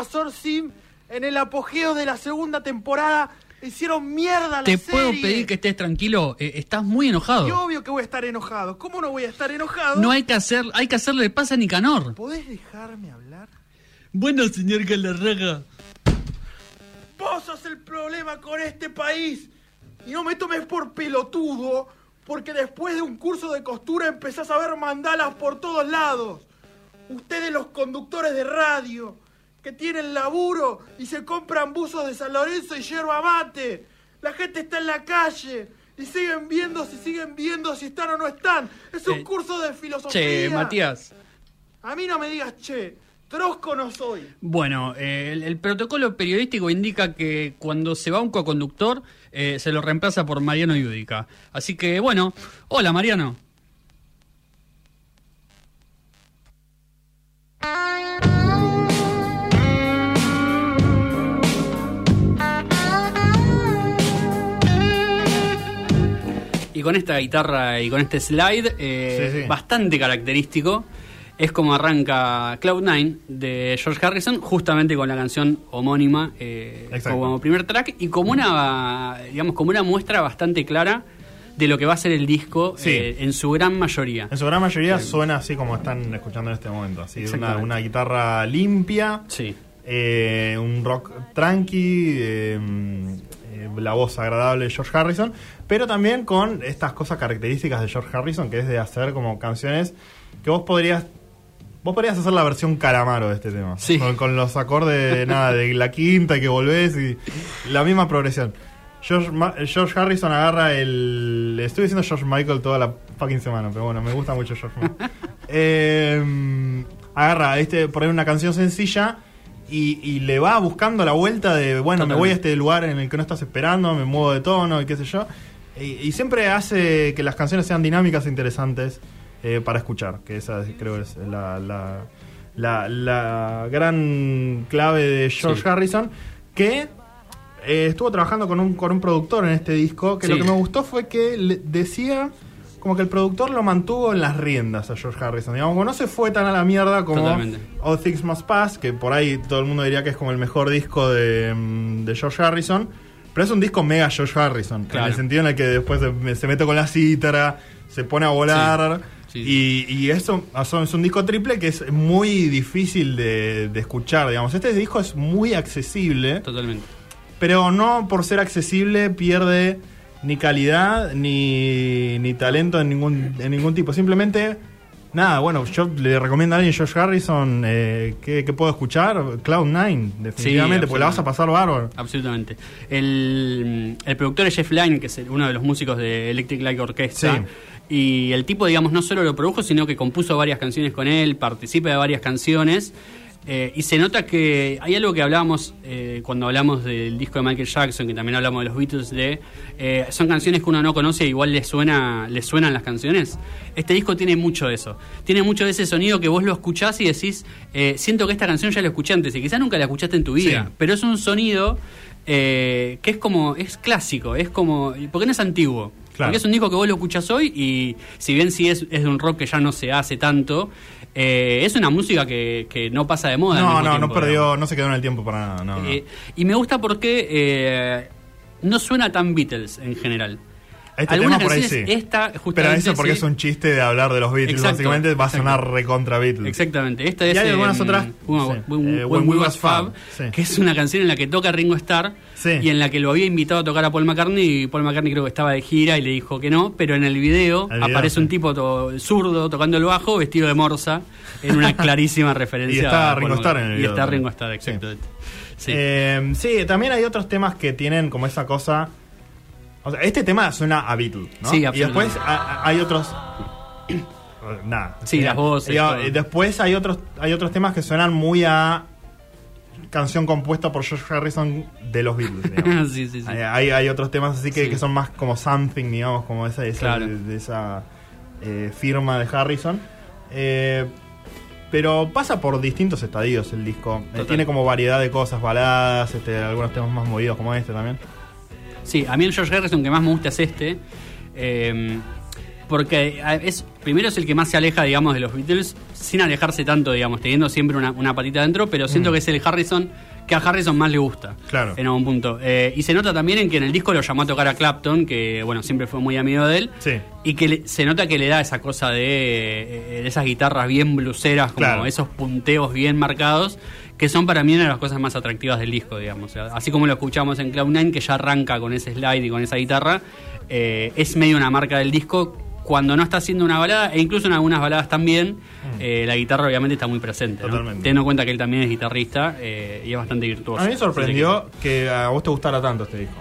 Invasor Sim en el apogeo de la segunda temporada. Hicieron mierda la ¿Te serie. puedo pedir que estés tranquilo? Eh, estás muy enojado. Y obvio que voy a estar enojado. ¿Cómo no voy a estar enojado? No hay que hacer, hay que hacerle pasa a Nicanor. ¿Podés dejarme hablar? Bueno, señor Galarraga. Vos sos el problema con este país. Y no me tomes por pelotudo, porque después de un curso de costura empezás a ver mandalas por todos lados. Ustedes los conductores de radio, que tienen laburo y se compran buzos de San Lorenzo y yerba mate. La gente está en la calle y siguen viendo si siguen viendo si están o no están. Es un Eh, curso de filosofía. Che, Matías. A mí no me digas che, trosco no soy. Bueno, eh, el, el protocolo periodístico indica que cuando se va un coconductor eh, se lo reemplaza por Mariano Yudica. Así que, bueno, hola Mariano. Y con esta guitarra y con este slide, eh, Sí, sí. bastante característico, es como arranca Cloud9 de George Harrison, justamente con la canción homónima eh, como primer track y como una, digamos, como una muestra bastante clara de lo que va a ser el disco Sí. eh, en su gran mayoría. En su gran mayoría suena así como están escuchando en este momento. Así, una, una guitarra limpia, Sí. un rock tranqui, eh, la voz agradable de George Harrison, pero también con estas cosas características de George Harrison, que es de hacer como canciones que vos podrías Vos podrías hacer la versión calamaro de este tema. Sí. Con, con los acordes [laughs] nada, de la quinta y que volvés y la misma progresión. George, Ma- George Harrison agarra el. Estoy diciendo George Michael toda la fucking semana, pero bueno, me gusta mucho George Michael. [laughs] Eh, agarra este, por ahí una canción sencilla y, y le va buscando la vuelta de, bueno, me voy a este lugar en el que no estás esperando, me muevo de tono y qué sé yo. Y, y siempre hace que las canciones sean dinámicas e interesantes eh, para escuchar, que esa creo es la, la, la, la gran clave de George Sí. Harrison, que eh, estuvo trabajando con un, con un productor en este disco, que Sí. lo que me gustó fue que le decía como que el productor lo mantuvo en las riendas a George Harrison. Digamos, como no se fue tan a la mierda como Totalmente. All Things Must Pass, que por ahí todo el mundo diría que es como el mejor disco de, mm, de George Harrison. Pero es un disco mega George Harrison, Claro. en el sentido en el que después se, se mete con la cítara, se pone a volar. Sí, sí. Y, y eso es un disco triple que es muy difícil de, de escuchar, digamos. Este disco es muy accesible. Totalmente. Pero no por ser accesible pierde ni calidad ni, ni talento en ningún, en ningún tipo. Simplemente, nada, bueno, yo le recomiendo a alguien, Josh Harrison, eh, que, que puedo escuchar, Cloud9, definitivamente, porque la vas a pasar bárbaro. Absolutamente. El, el productor es Jeff Lynne, que es uno de los músicos de Electric Light Orchestra. Sí. Y el tipo, digamos, no solo lo produjo, sino que compuso varias canciones con él, participa de varias canciones. Eh, y se nota que hay algo que hablábamos eh, cuando hablamos del disco de Michael Jackson, que también hablamos de los Beatles, de eh, son canciones que uno no conoce, igual le suena, le suenan las canciones. Este disco tiene mucho de eso. Tiene mucho de ese sonido que vos lo escuchás y decís, siento que esta canción ya la escuché antes, y quizás nunca la escuchaste en tu vida, Sí. pero es un sonido que es como, es clásico, es como, porque no es antiguo. Claro. Porque es un disco que vos lo escuchás hoy y si bien sí es, es de un rock que ya no se hace tanto, eh, es una música que, que no pasa de moda. No, no, no perdió, digamos. no se quedó en el tiempo para nada. No, no. Eh, y me gusta porque eh, no suena tan Beatles en general. Este Algunas tema por ahí sí. esta Pero justamente eso porque sí. es un chiste de hablar de los Beatles, Exacto, básicamente va a exacto. sonar recontra Beatles. Exactamente. Esta Y es hay algunas em, otras, una- sí. When, Eh, When We Was Fab, sí. que es una canción en la que toca Ringo Starr Sí. y en la que lo había invitado a tocar a Paul McCartney y Paul McCartney creo que estaba de gira y le dijo que no, pero en el video, El video, aparece sí. un tipo to- zurdo tocando el bajo vestido de morsa en una [laughs] clarísima referencia. Y está a Ringo Starr en el video Y está también. Ringo Starr, exactamente. Sí. Eh, sí, también hay otros temas que tienen como esa cosa. O sea, este tema suena a Beatles, ¿no? Sí, Y después a- a- hay otros. [coughs] Nada. Sí, las voces, Y, y después hay otros, hay otros temas que suenan muy a canción compuesta por George Harrison de los Beatles. [laughs] sí, sí, sí. Hay, hay, otros temas así que, que son más como something, digamos, como esa, esa, Claro. de, esa eh, firma de Harrison. Eh, pero pasa por distintos estadios el disco. Eh, tiene como variedad de cosas, baladas, este, algunos temas más movidos como este también. Sí, a mí el George Harrison que más me gusta es este. eh, porque es primero es el que más se aleja, digamos, de los Beatles, sin alejarse tanto, digamos, teniendo siempre una, una patita dentro, pero siento Mm. que es el Harrison que a Harrison más le gusta. Claro. En algún punto. Eh, y se nota también en que en el disco lo llamó a tocar a Clapton, que bueno, siempre fue muy amigo de él. Sí. Y que le- se nota que le da esa cosa de, eh, de esas guitarras bien bluseras, como Claro. esos punteos bien marcados, que son para mí una de las cosas más atractivas del disco, digamos. Así como lo escuchamos en Cloud9, que ya arranca con ese slide y con esa guitarra, eh, es medio una marca del disco. Cuando no está haciendo una balada, e incluso en algunas baladas también, eh, la guitarra obviamente está muy presente. ¿no? Mm. Totalmente. Teniendo en cuenta que él también es guitarrista eh, y es bastante virtuoso. A mí me sorprendió que a vos te gustara tanto este disco.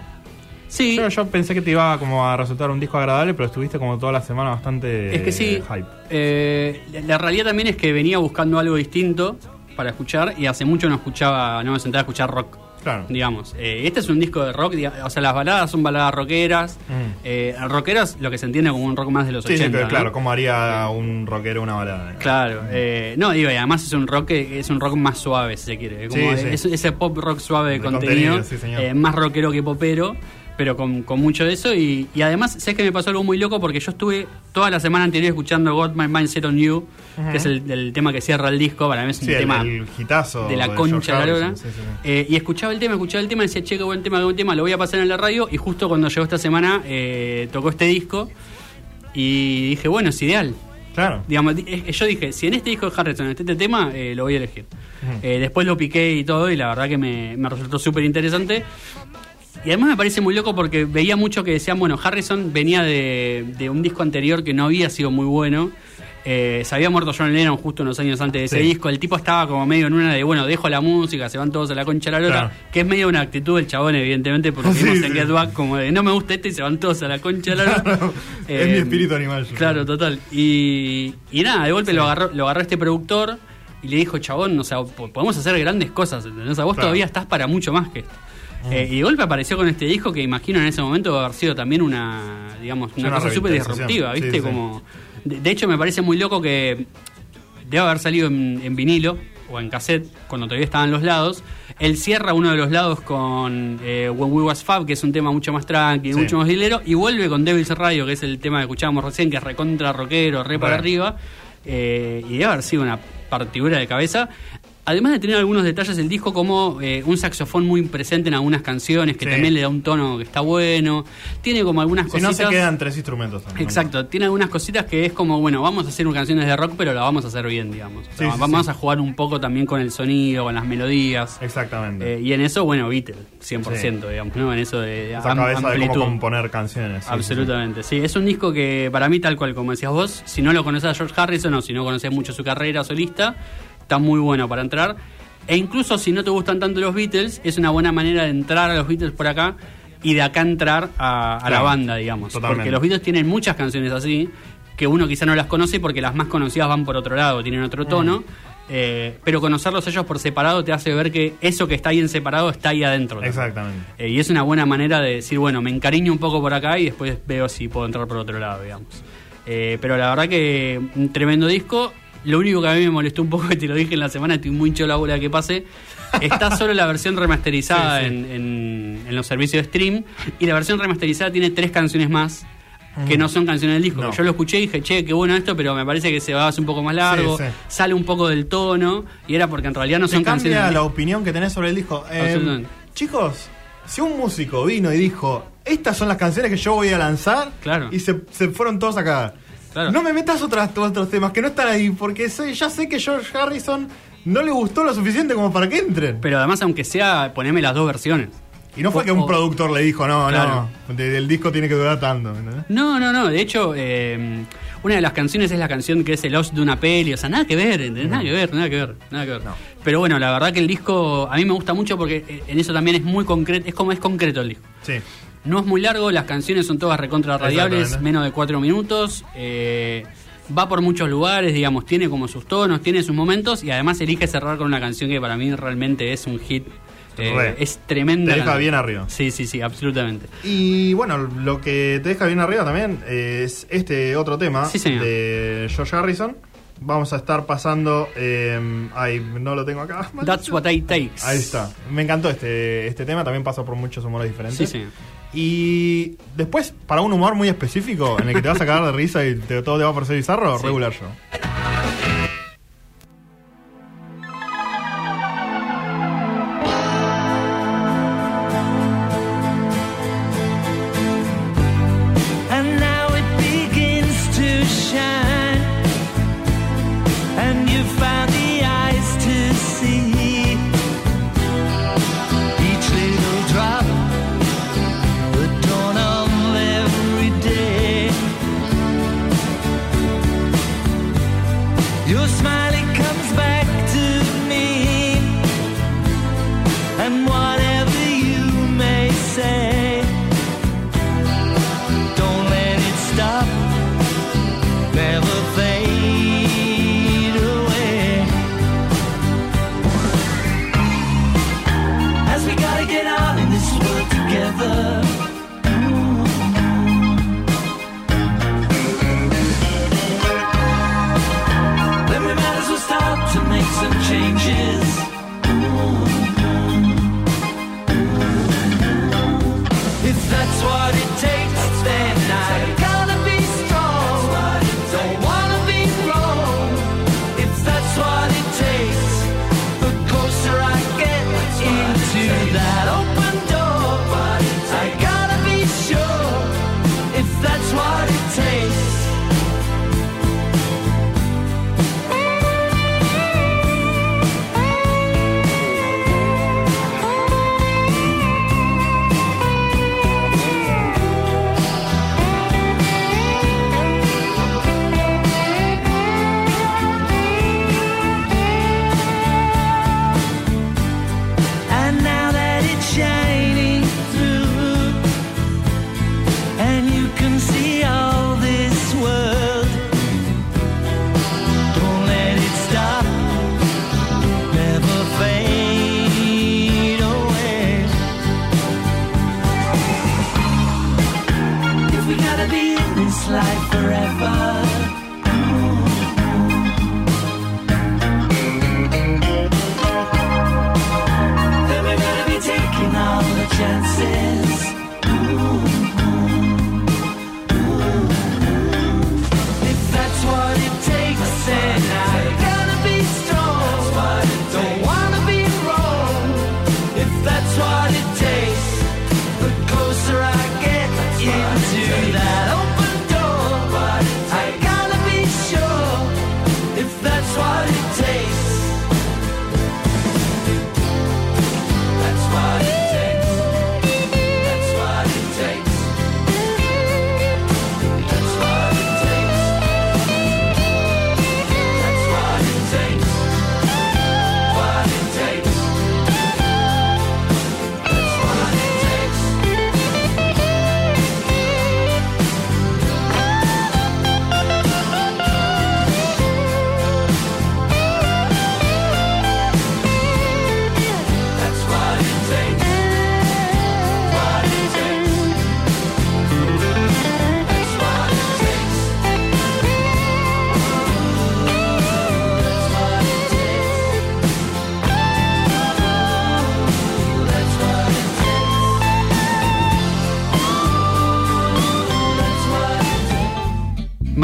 Sí, Yo, yo pensé que te iba como a resultar un disco agradable, pero estuviste como toda la semana bastante Es que sí. eh, hype. eh, la, la realidad también es que venía buscando algo distinto para escuchar y hace mucho no escuchaba, no me sentaba a escuchar rock. Claro. Digamos, Eh, este es un disco de rock, o sea, las baladas son baladas rockeras. Mm. Eh, rockeras, lo que se entiende como un rock más de los Sí, sí, 80. pero ¿no? claro, ¿cómo haría un rockero una balada? Claro, eh, no, digo, y además es un rock que es un rock más suave, si se quiere. Como Sí, sí. es- ese pop rock suave de, De contenido, contenido, sí, señor. eh, más rockero que popero, pero con, con mucho de eso. Y, y además, sé que me pasó algo muy loco porque yo estuve toda la semana anterior escuchando Got My Mind Set on You, que es el, el tema que cierra el disco. Para mí es un Sí, el, tema el hitazo de la concha de la lora. sí, sí, sí. Eh, y escuchaba el tema, escuchaba el tema, y decía, che, qué buen tema, qué buen tema, lo voy a pasar en la radio. Y justo cuando llegó esta semana, eh, tocó este disco. Y dije, bueno, es ideal. Claro. Digamos, di- eh, yo dije, si en este disco de Harrison está este tema, eh, lo voy a elegir. Eh, después lo piqué y todo, y la verdad que me, me resultó súper interesante. Y además me parece muy loco porque veía mucho que decían, bueno, Harrison venía de, de un disco anterior que no había sido muy bueno. Eh, se había muerto John Lennon justo unos años antes de ese Sí. disco. El tipo estaba como medio en una de, bueno, dejo la música, se van todos a la concha de la lora. Claro. Que es medio una actitud del chabón, evidentemente, porque [laughs] Sí, vimos en sí. Get Back como de, no me gusta este y se van todos a la concha de la lora. [laughs] es mi espíritu animal. yo Claro, total. Y, y nada, de golpe lo, agarró, lo agarró este productor y le dijo, chabón, o sea, po- podemos hacer grandes cosas, ¿entendés? O sea, vos Claro. todavía estás para mucho más que esto. Eh, y de golpe apareció con este disco que imagino en ese momento haber sido también una, digamos, una, Una cosa súper disruptiva, ¿viste? Sí, sí. Como, de, de hecho, me parece muy loco que debe haber salido en, en vinilo o en cassette cuando todavía estaban los lados. Él cierra uno de los lados con eh, When We Was Fab, que es un tema mucho más tranqui, Sí. mucho más hilero, y vuelve con Devil's Radio, que es el tema que escuchábamos recién, que es recontra rockero, re para arriba, eh, y debe haber sido una partidura de cabeza. Además de tener algunos detalles del disco como eh, un saxofón muy presente en algunas canciones, que Sí. también le da un tono que está bueno. Tiene como algunas Si no cositas. se quedan tres instrumentos también. Exacto, tiene algunas cositas que es como, bueno, vamos a hacer canciones de rock, pero la vamos a hacer bien, digamos. O sea, Sí, sí, vamos a jugar un poco también con el sonido, con las melodías. Exactamente. Eh, y en eso, bueno, Beatles, 100%, digamos, ¿no? En eso de Esa am- cabeza de amplitud. cómo componer canciones. Absolutamente, sí. Es un disco que para mí, tal cual como decías vos, si no lo conoces a George Harrison o si no conoces mucho su carrera solista, está muy bueno para entrar. E incluso si no te gustan tanto los Beatles, es una buena manera de entrar a los Beatles por acá y de acá entrar a, a la banda, digamos. totalmente. Porque los Beatles tienen muchas canciones así que uno quizá no las conoce porque las más conocidas van por otro lado, tienen otro tono. Mm. eh, pero conocerlos ellos por separado te hace ver que eso que está ahí en separado está ahí adentro. Exactamente. Eh, y es una buena manera de decir, bueno, me encariño un poco por acá y después veo si puedo entrar por otro lado, digamos. Eh, pero la verdad que un tremendo disco. Lo único que a mí me molestó un poco, [laughs] que te lo dije en la semana, estoy muy hincho la bola que pase. Está solo la versión remasterizada Sí, sí. En, en- en los servicios de stream. Y la versión remasterizada tiene tres canciones más que no son canciones del disco. No. Yo lo escuché y dije, che, qué bueno esto, pero me parece que se va a hacer un poco más largo, Sí, sale un poco del tono. Y era porque en realidad no Te son canciones. cambia del la opinión que tenés sobre el disco. Eh, chicos, si un músico vino y dijo, estas son las canciones que yo voy a lanzar, Claro. y se, se fueron todos acá. Claro. No me metas otras, otros temas que no están ahí, porque sé- ya sé que George Harrison no le gustó lo suficiente como para que entren. Pero además, aunque sea, poneme las dos versiones. y no fue o- que un o- productor le dijo, no, Claro. no, el disco tiene que durar tanto. ¿entendés? No, no, no. De hecho, eh, una de las canciones es la canción que es el host de una peli. O sea, nada que ver. Nada que ver, nada que ver, nada que ver. No. Pero bueno, la verdad que el disco a mí me gusta mucho porque eh, en eso también es muy concreto. Es como es concreto el disco. Sí. No es muy largo, las canciones son todas recontra radiables, menos de cuatro minutos. eh, va por muchos lugares, digamos, tiene como sus tonos, tiene sus momentos y además elige cerrar con una canción que para mí realmente es un hit. eh, es tremenda. Te deja bien arriba. Sí, sí, sí, absolutamente. Y bueno, lo que te deja bien arriba también es este otro tema Sí, de George Harrison. Vamos a estar pasando. eh, ay, no lo tengo acá. That's what I takes. Ahí está. Me encantó este, este tema. También pasa por muchos humores diferentes. Sí, sí. Y después, para un humor muy específico, en el que te vas a cagar de risa y te- todo te va a parecer bizarro, Sí. regular show.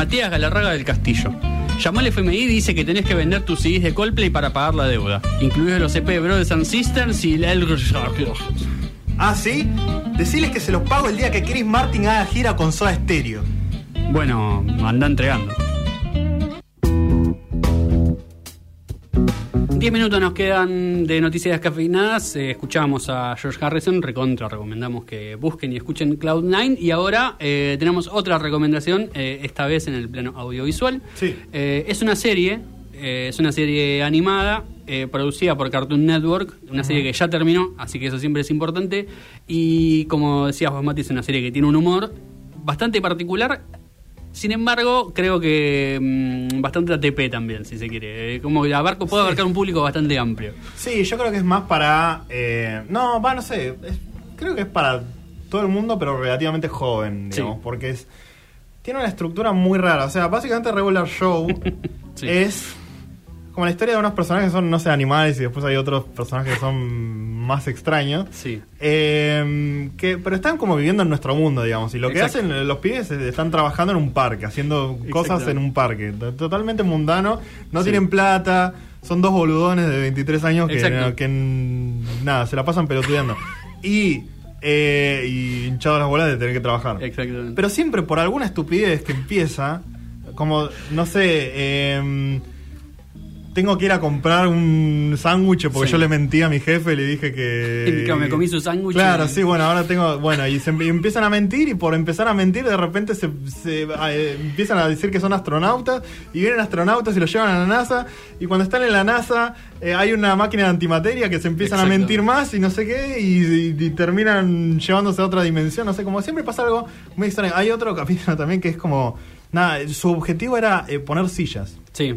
Matías Galarraga del Castillo. Llamó al FMI y dice que tenés que vender tus CDs de Coldplay para pagar la deuda, incluidos los EP de Brothers and Sisters y la Ah, ¿sí? Deciles que se los pago el día que Chris Martin haga gira con Soda Stereo. Bueno, anda entregando. Diez minutos nos quedan de noticias descafeinadas. Eh, escuchamos a George Harrison, recontra, recomendamos que busquen y escuchen Cloud9. Y ahora eh, tenemos otra recomendación, eh, esta vez en el plano audiovisual. Sí. Es una serie, es una serie animada, producida por Cartoon Network, una serie que ya terminó, así que eso siempre es importante. Y como decías vos, Mati, es una serie que tiene un humor bastante particular. Sin embargo, creo que mm, bastante ATP también, si se quiere. Eh, como que abarco, puede abarcar un público bastante amplio. Sí, yo creo que es más para. eh, no, va, no sé. es- creo que es para todo el mundo, pero relativamente joven, digamos, Sí. porque es. Tiene una estructura muy rara. O sea, básicamente Regular Show [laughs] Sí. es como la historia de unos personajes que son, no sé, animales y después hay otros personajes que son más extraños. Sí. Eh, que, pero están como viviendo en nuestro mundo, digamos. Y lo que Exacto. hacen los pibes es- están trabajando en un parque, haciendo cosas en un parque. Totalmente mundano. No Sí. tienen plata. Son dos boludones de 23 años que, nada, se la pasan pelotudeando. y, eh, y hinchados las bolas de tener que trabajar. Exactamente. Pero siempre por alguna estupidez que empieza, como, no sé, em, tengo que ir a comprar un sándwich porque Sí. yo le mentí a mi jefe, le dije que... Que me comí su sándwich Claro, y- sí, bueno, ahora tengo... Bueno, y se em- y empiezan a mentir y por empezar a mentir de repente se, se, eh, empiezan a decir que son astronautas y vienen astronautas y los llevan a la NASA y cuando están en la NASA eh, hay una máquina de antimateria que se empiezan a mentir más y no sé qué y terminan llevándose a otra dimensión, no sé, como siempre pasa algo muy extraño. Hay otro capítulo también que es como... Nada, su objetivo era eh, poner sillas. Sí.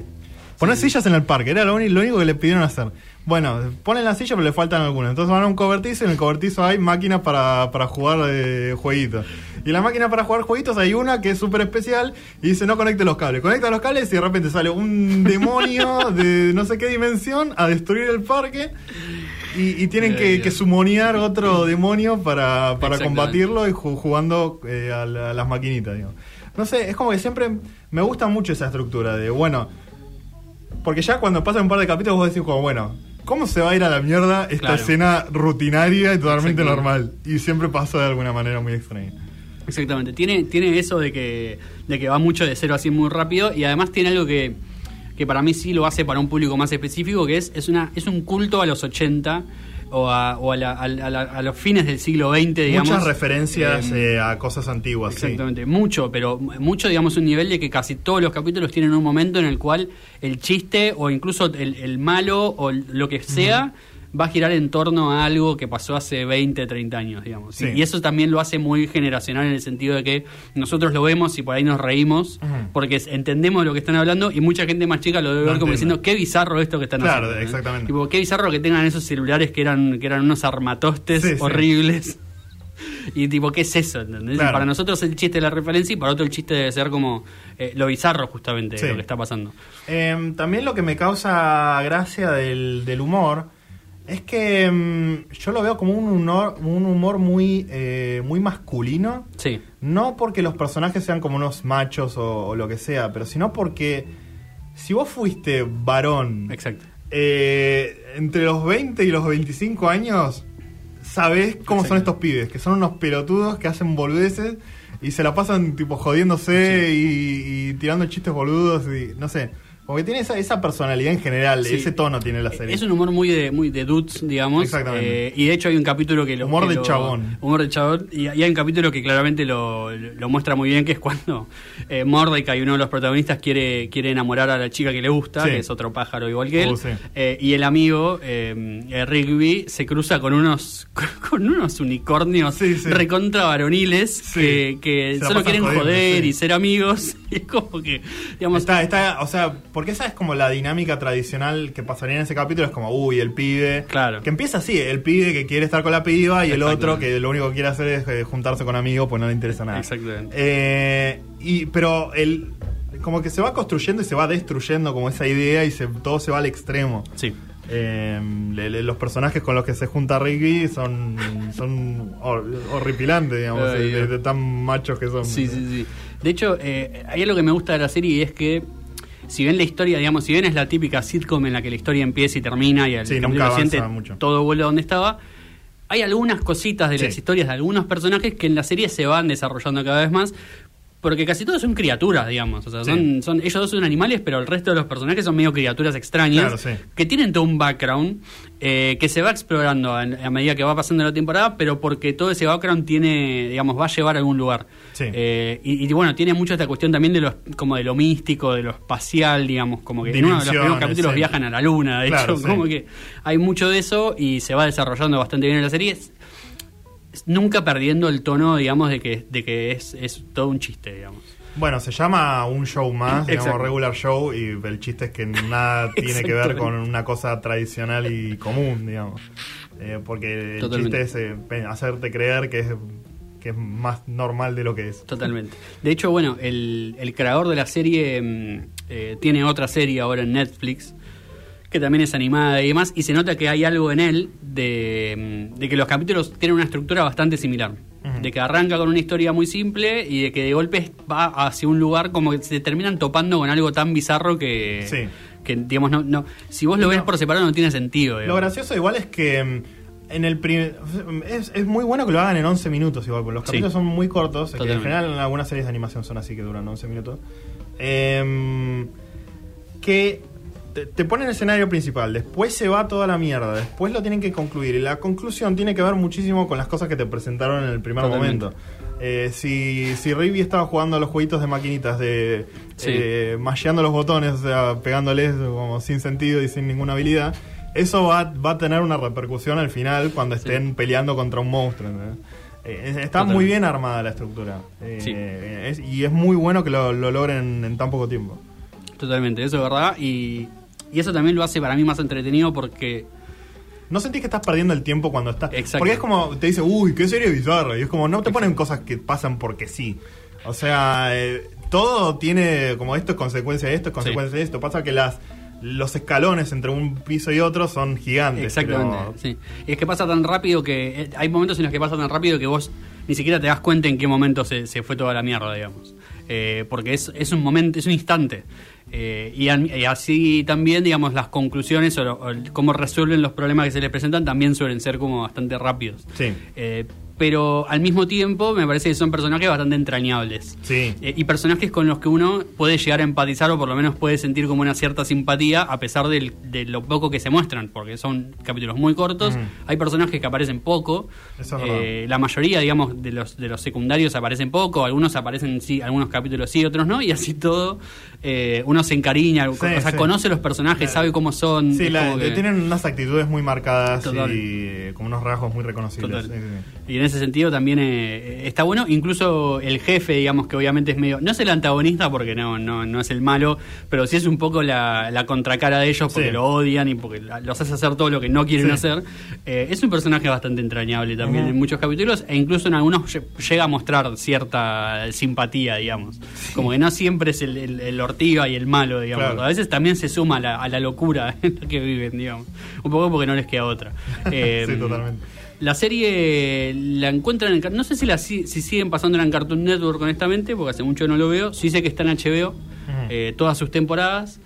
Poner sillas en el parque, era lo, único que le pidieron hacer. Bueno, ponen la silla pero le faltan algunas. Entonces van a un cobertizo y en el cobertizo hay máquinas para, para jugar eh, jueguitos. Y en la máquina para jugar jueguitos hay una que es súper especial y dice no conecte los cables. Conecta los cables y de repente sale un [laughs] demonio de no sé qué dimensión a destruir el parque. Y, y tienen que, que sumonear otro demonio para, para combatirlo y ju- jugando eh, a, la- a las maquinitas. digamos. No sé, es como que siempre me gusta mucho esa estructura de, bueno, porque ya cuando pasan un par de capítulos vos decís como, bueno, ¿cómo se va a ir a la mierda esta Claro. escena rutinaria y totalmente normal? Y siempre pasa de alguna manera muy extraña. Exactamente. Tiene, tiene eso de que, de que va mucho de cero así muy rápido y además tiene algo que, que para mí sí lo hace para un público más específico, que es, es, una, es un culto a los 80 o a, o a, la- a la- a los fines del siglo XX, digamos. Muchas referencias Eh, eh, a cosas antiguas, sí. Exactamente, mucho, pero mucho, digamos, un nivel de que casi todos los capítulos tienen un momento en el cual el chiste o incluso el, el malo o lo que sea va a girar en torno a algo que pasó hace 20, 30 años, digamos. Sí. Y eso también lo hace muy generacional en el sentido de que nosotros lo vemos y por ahí nos reímos porque es- entendemos lo que están hablando y mucha gente más chica lo debe No ver como diciendo qué bizarro esto que están Claro, haciendo. ¿eh? exactamente. Tipo, qué bizarro que tengan esos celulares que eran, que eran unos armatostes Sí, sí. horribles. [laughs] Y tipo, ¿qué es eso? ¿entendés? Claro. Para nosotros el chiste de la referencia y para otro el chiste debe ser como eh, lo bizarro justamente Sí. lo que está pasando. Em, también lo que me causa gracia del, del humor es que em, yo lo veo como un humor, un humor muy, eh, muy masculino. Sí, No porque los personajes sean como unos machos o, o lo que sea, pero sino porque si vos fuiste varón exacto. eh, entre los 20 y los 25 años, sabés cómo son estos pibes, que son unos pelotudos que hacen boludeces y se la pasan tipo jodiéndose y, y tirando chistes boludos y no sé. Porque tiene esa, esa personalidad en general, Sí. ese tono tiene la serie. Es un humor muy de, muy de dudes, digamos. Exactamente. Eh, y de hecho hay un capítulo que lo. Humor que de lo- chabón. Humor de chabón. Y, y hay un capítulo que claramente lo, lo muestra muy bien, que es cuando eh, Mordecai, uno de los protagonistas, quiere, quiere enamorar a la chica que le gusta, Sí. que es otro pájaro igual que él. Sí. Eh, y el amigo, eh, eh, Rigby, se cruza con unos, [laughs] con unos unicornios recontra varoniles que, solo quieren joder y ser amigos. [laughs] Es como que, digamos. Está, está, o sea, porque esa es como la dinámica tradicional que pasaría en ese capítulo, es como, uy, el pibe. Claro. Que empieza así, el pibe que quiere estar con la piba y el otro que lo único que quiere hacer es eh, juntarse con amigos, pues no le interesa nada. Exactamente. Eh, y, pero el, como que se va construyendo y se va destruyendo como esa idea y se, todo se va al extremo. Sí. Eh, le- le- los personajes con los que se junta Rigby son, son hor- horripilantes, digamos, Ay, de, tan machos que son. Sí, sí, sí. De hecho, eh, hay algo que me gusta de la serie y es que, si bien la historia, digamos, si bien es la típica sitcom en la que la historia empieza y termina y al Sí, todo vuelve a donde estaba, hay algunas cositas de las historias de algunos personajes que en la serie se van desarrollando cada vez más. Porque casi todos son criaturas, digamos. O sea, Sí. son, son, ellos dos son animales, pero el resto de los personajes son medio criaturas extrañas. Claro, sí. Que tienen todo un background eh, que se va explorando a, a medida que va pasando la temporada, pero porque todo ese background tiene, digamos, va a llevar a algún lugar. Sí. Eh, y, y, bueno, tiene mucho esta cuestión también de los, como de lo místico, de lo espacial, digamos, como que en uno de los primeros capítulos viajan a la luna, de Claro, hecho, como que hay mucho de eso y se va desarrollando bastante bien en la serie. Es nunca perdiendo el tono, digamos, de que, de que es, es todo un chiste, digamos. Bueno, se llama un show más, digamos Exacto. regular show, y el chiste es que nada [laughs] tiene que ver con una cosa tradicional y común, digamos. Eh, porque el Totalmente. chiste es eh, hacerte creer que es, que es más normal de lo que es. Totalmente. De hecho, bueno, el, el creador de la serie mm, eh, tiene otra serie ahora en Netflix que también es animada y demás, y se nota que hay algo en él de, mm, de que los capítulos tienen una estructura bastante similar. De que arranca con una historia muy simple y de que de golpe va hacia un lugar como que se terminan topando con algo tan bizarro que, Sí. que digamos, no, no, si vos lo ves por separado no tiene sentido. Lo gracioso igual es que mm, en el es, es muy bueno que lo hagan en 11 minutos igual, porque los Sí. capítulos son muy cortos, que en general en algunas series de animación son así que duran 11 minutos. Em, que te, te ponen el escenario principal, después se va toda la mierda, después lo tienen que concluir y la conclusión tiene que ver muchísimo con las cosas que te presentaron en el primer Totalmente. momento. Eh, si, si estaba jugando a los jueguitos de maquinitas, de Sí. eh, masheando los botones, o sea, pegándoles como sin sentido y sin ninguna habilidad, eso va, va a tener una repercusión al final cuando estén peleando contra un monstruo. Eh, es- está Totalmente. muy bien armada la estructura. Sí. es- y es muy bueno que lo, lo logren en tan poco tiempo. Totalmente, eso es verdad. Y, y eso también lo hace para mí más entretenido porque No sentís que estás perdiendo el tiempo cuando estás. Exacto. Porque es como, te dice, uy, qué serie bizarra. Y es como, no te ponen cosas que pasan porque sí. O sea, eh, todo tiene, como esto es consecuencia de esto, es consecuencia de esto. Pasa que las los escalones entre un piso y otro son gigantes. Exactamente, pero- sí. Y es que pasa tan rápido que. eh, hay momentos en los que pasa tan rápido que vos ni siquiera te das cuenta en qué momento se, se fue toda la mierda, digamos. Eh, porque es, es un momento, es un instante. Eh, y, así también, digamos, las conclusiones o, cómo resuelven los problemas que se les presentan también suelen ser como bastante rápidos. Sí. Eh, pero al mismo tiempo me parece que son personajes bastante entrañables. Sí. Eh, y personajes con los que uno puede llegar a empatizar o por lo menos puede sentir como una cierta simpatía a pesar del- de lo poco que se muestran, porque son capítulos muy cortos, Ujú. hay personajes que aparecen poco, Eso es eh, la mayoría, digamos, de los, de los secundarios aparecen poco, algunos aparecen sí, algunos capítulos sí, otros no, y así todo, eh, uno se encariña, o sea, sí. conoce los personajes, sabe cómo son. Sí, la- que- tienen unas actitudes muy marcadas Total. y como unos rasgos muy reconocibles. Total. Y en ese sentido también eh, está bueno, incluso el jefe, digamos que obviamente es medio, no es el antagonista porque no, no, no es el malo, pero sí es un poco la, la contracara de ellos porque Sí. lo odian y porque los hace hacer todo lo que no quieren Sí. hacer. Eh, es un personaje bastante entrañable también en muchos capítulos e incluso en algunos lle- llega a mostrar cierta simpatía, digamos. Como que no siempre es el, el, el ortiga y el malo, digamos. Claro. A veces también se suma a la, a la locura [laughs] en la que viven, digamos. Un poco porque no les queda otra. Eh, [laughs] Sí, totalmente. La serie la encuentran en... No sé si, la, si, si siguen pasándola en Cartoon Network, honestamente, porque hace mucho que no lo veo. Sí sé que está en HBO, eh, todas sus temporadas.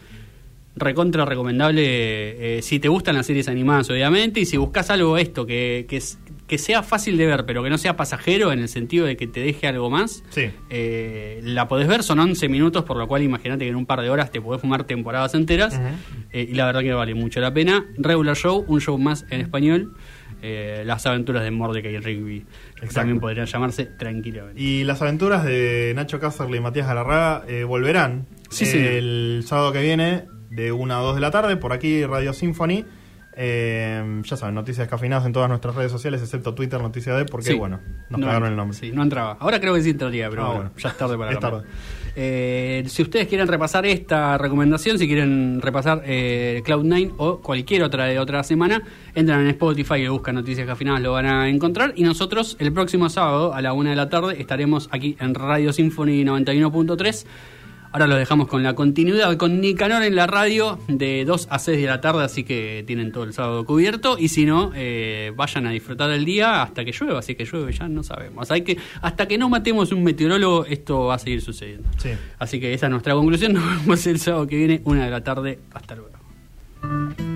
Recontra recomendable eh, si te gustan las series animadas, obviamente, y si buscas algo esto, que, que, que sea fácil de ver, pero que no sea pasajero en el sentido de que te deje algo más, Sí. eh, la podés ver, son 11 minutos, por lo cual imagínate que en un par de horas te podés fumar temporadas enteras, eh, y la verdad que vale mucho la pena. Regular Show, un show más en español, eh, las aventuras de Mordecai y Rigby, que también podrían llamarse tranquilamente. Y las aventuras de Nacho Cáceres y Matías Galarraga eh, volverán Sí, el sábado que viene de 1 a 2 de la tarde por aquí Radio Symphony. Eh, ya saben, noticias cafinadas en todas nuestras redes sociales, excepto Twitter, Noticias de, porque Sí. bueno, nos No, el nombre. Sí, no entraba. Ahora creo que sí entraría, pero Ah, bueno, bueno. ya es tarde para [laughs] Es tarde. Eh, si ustedes quieren repasar esta recomendación, si quieren repasar eh, Cloud9 o cualquier otra de otra semana, entran en Spotify y buscan Noticias Cafinadas, lo van a encontrar. Y nosotros el próximo sábado a la una de la tarde estaremos aquí en Radio Symphony 91.3. Ahora los dejamos con la continuidad con Nicanor en la radio de 2 a 6 de la tarde, así que tienen todo el sábado cubierto. Y si no, eh, vayan a disfrutar del día hasta que llueva, así que llueve ya no sabemos. Hay que, hasta que no matemos un meteorólogo, esto va a seguir sucediendo. Sí. Así que esa es nuestra conclusión. [laughs] Nos vemos el sábado que viene, una de la tarde. Hasta luego.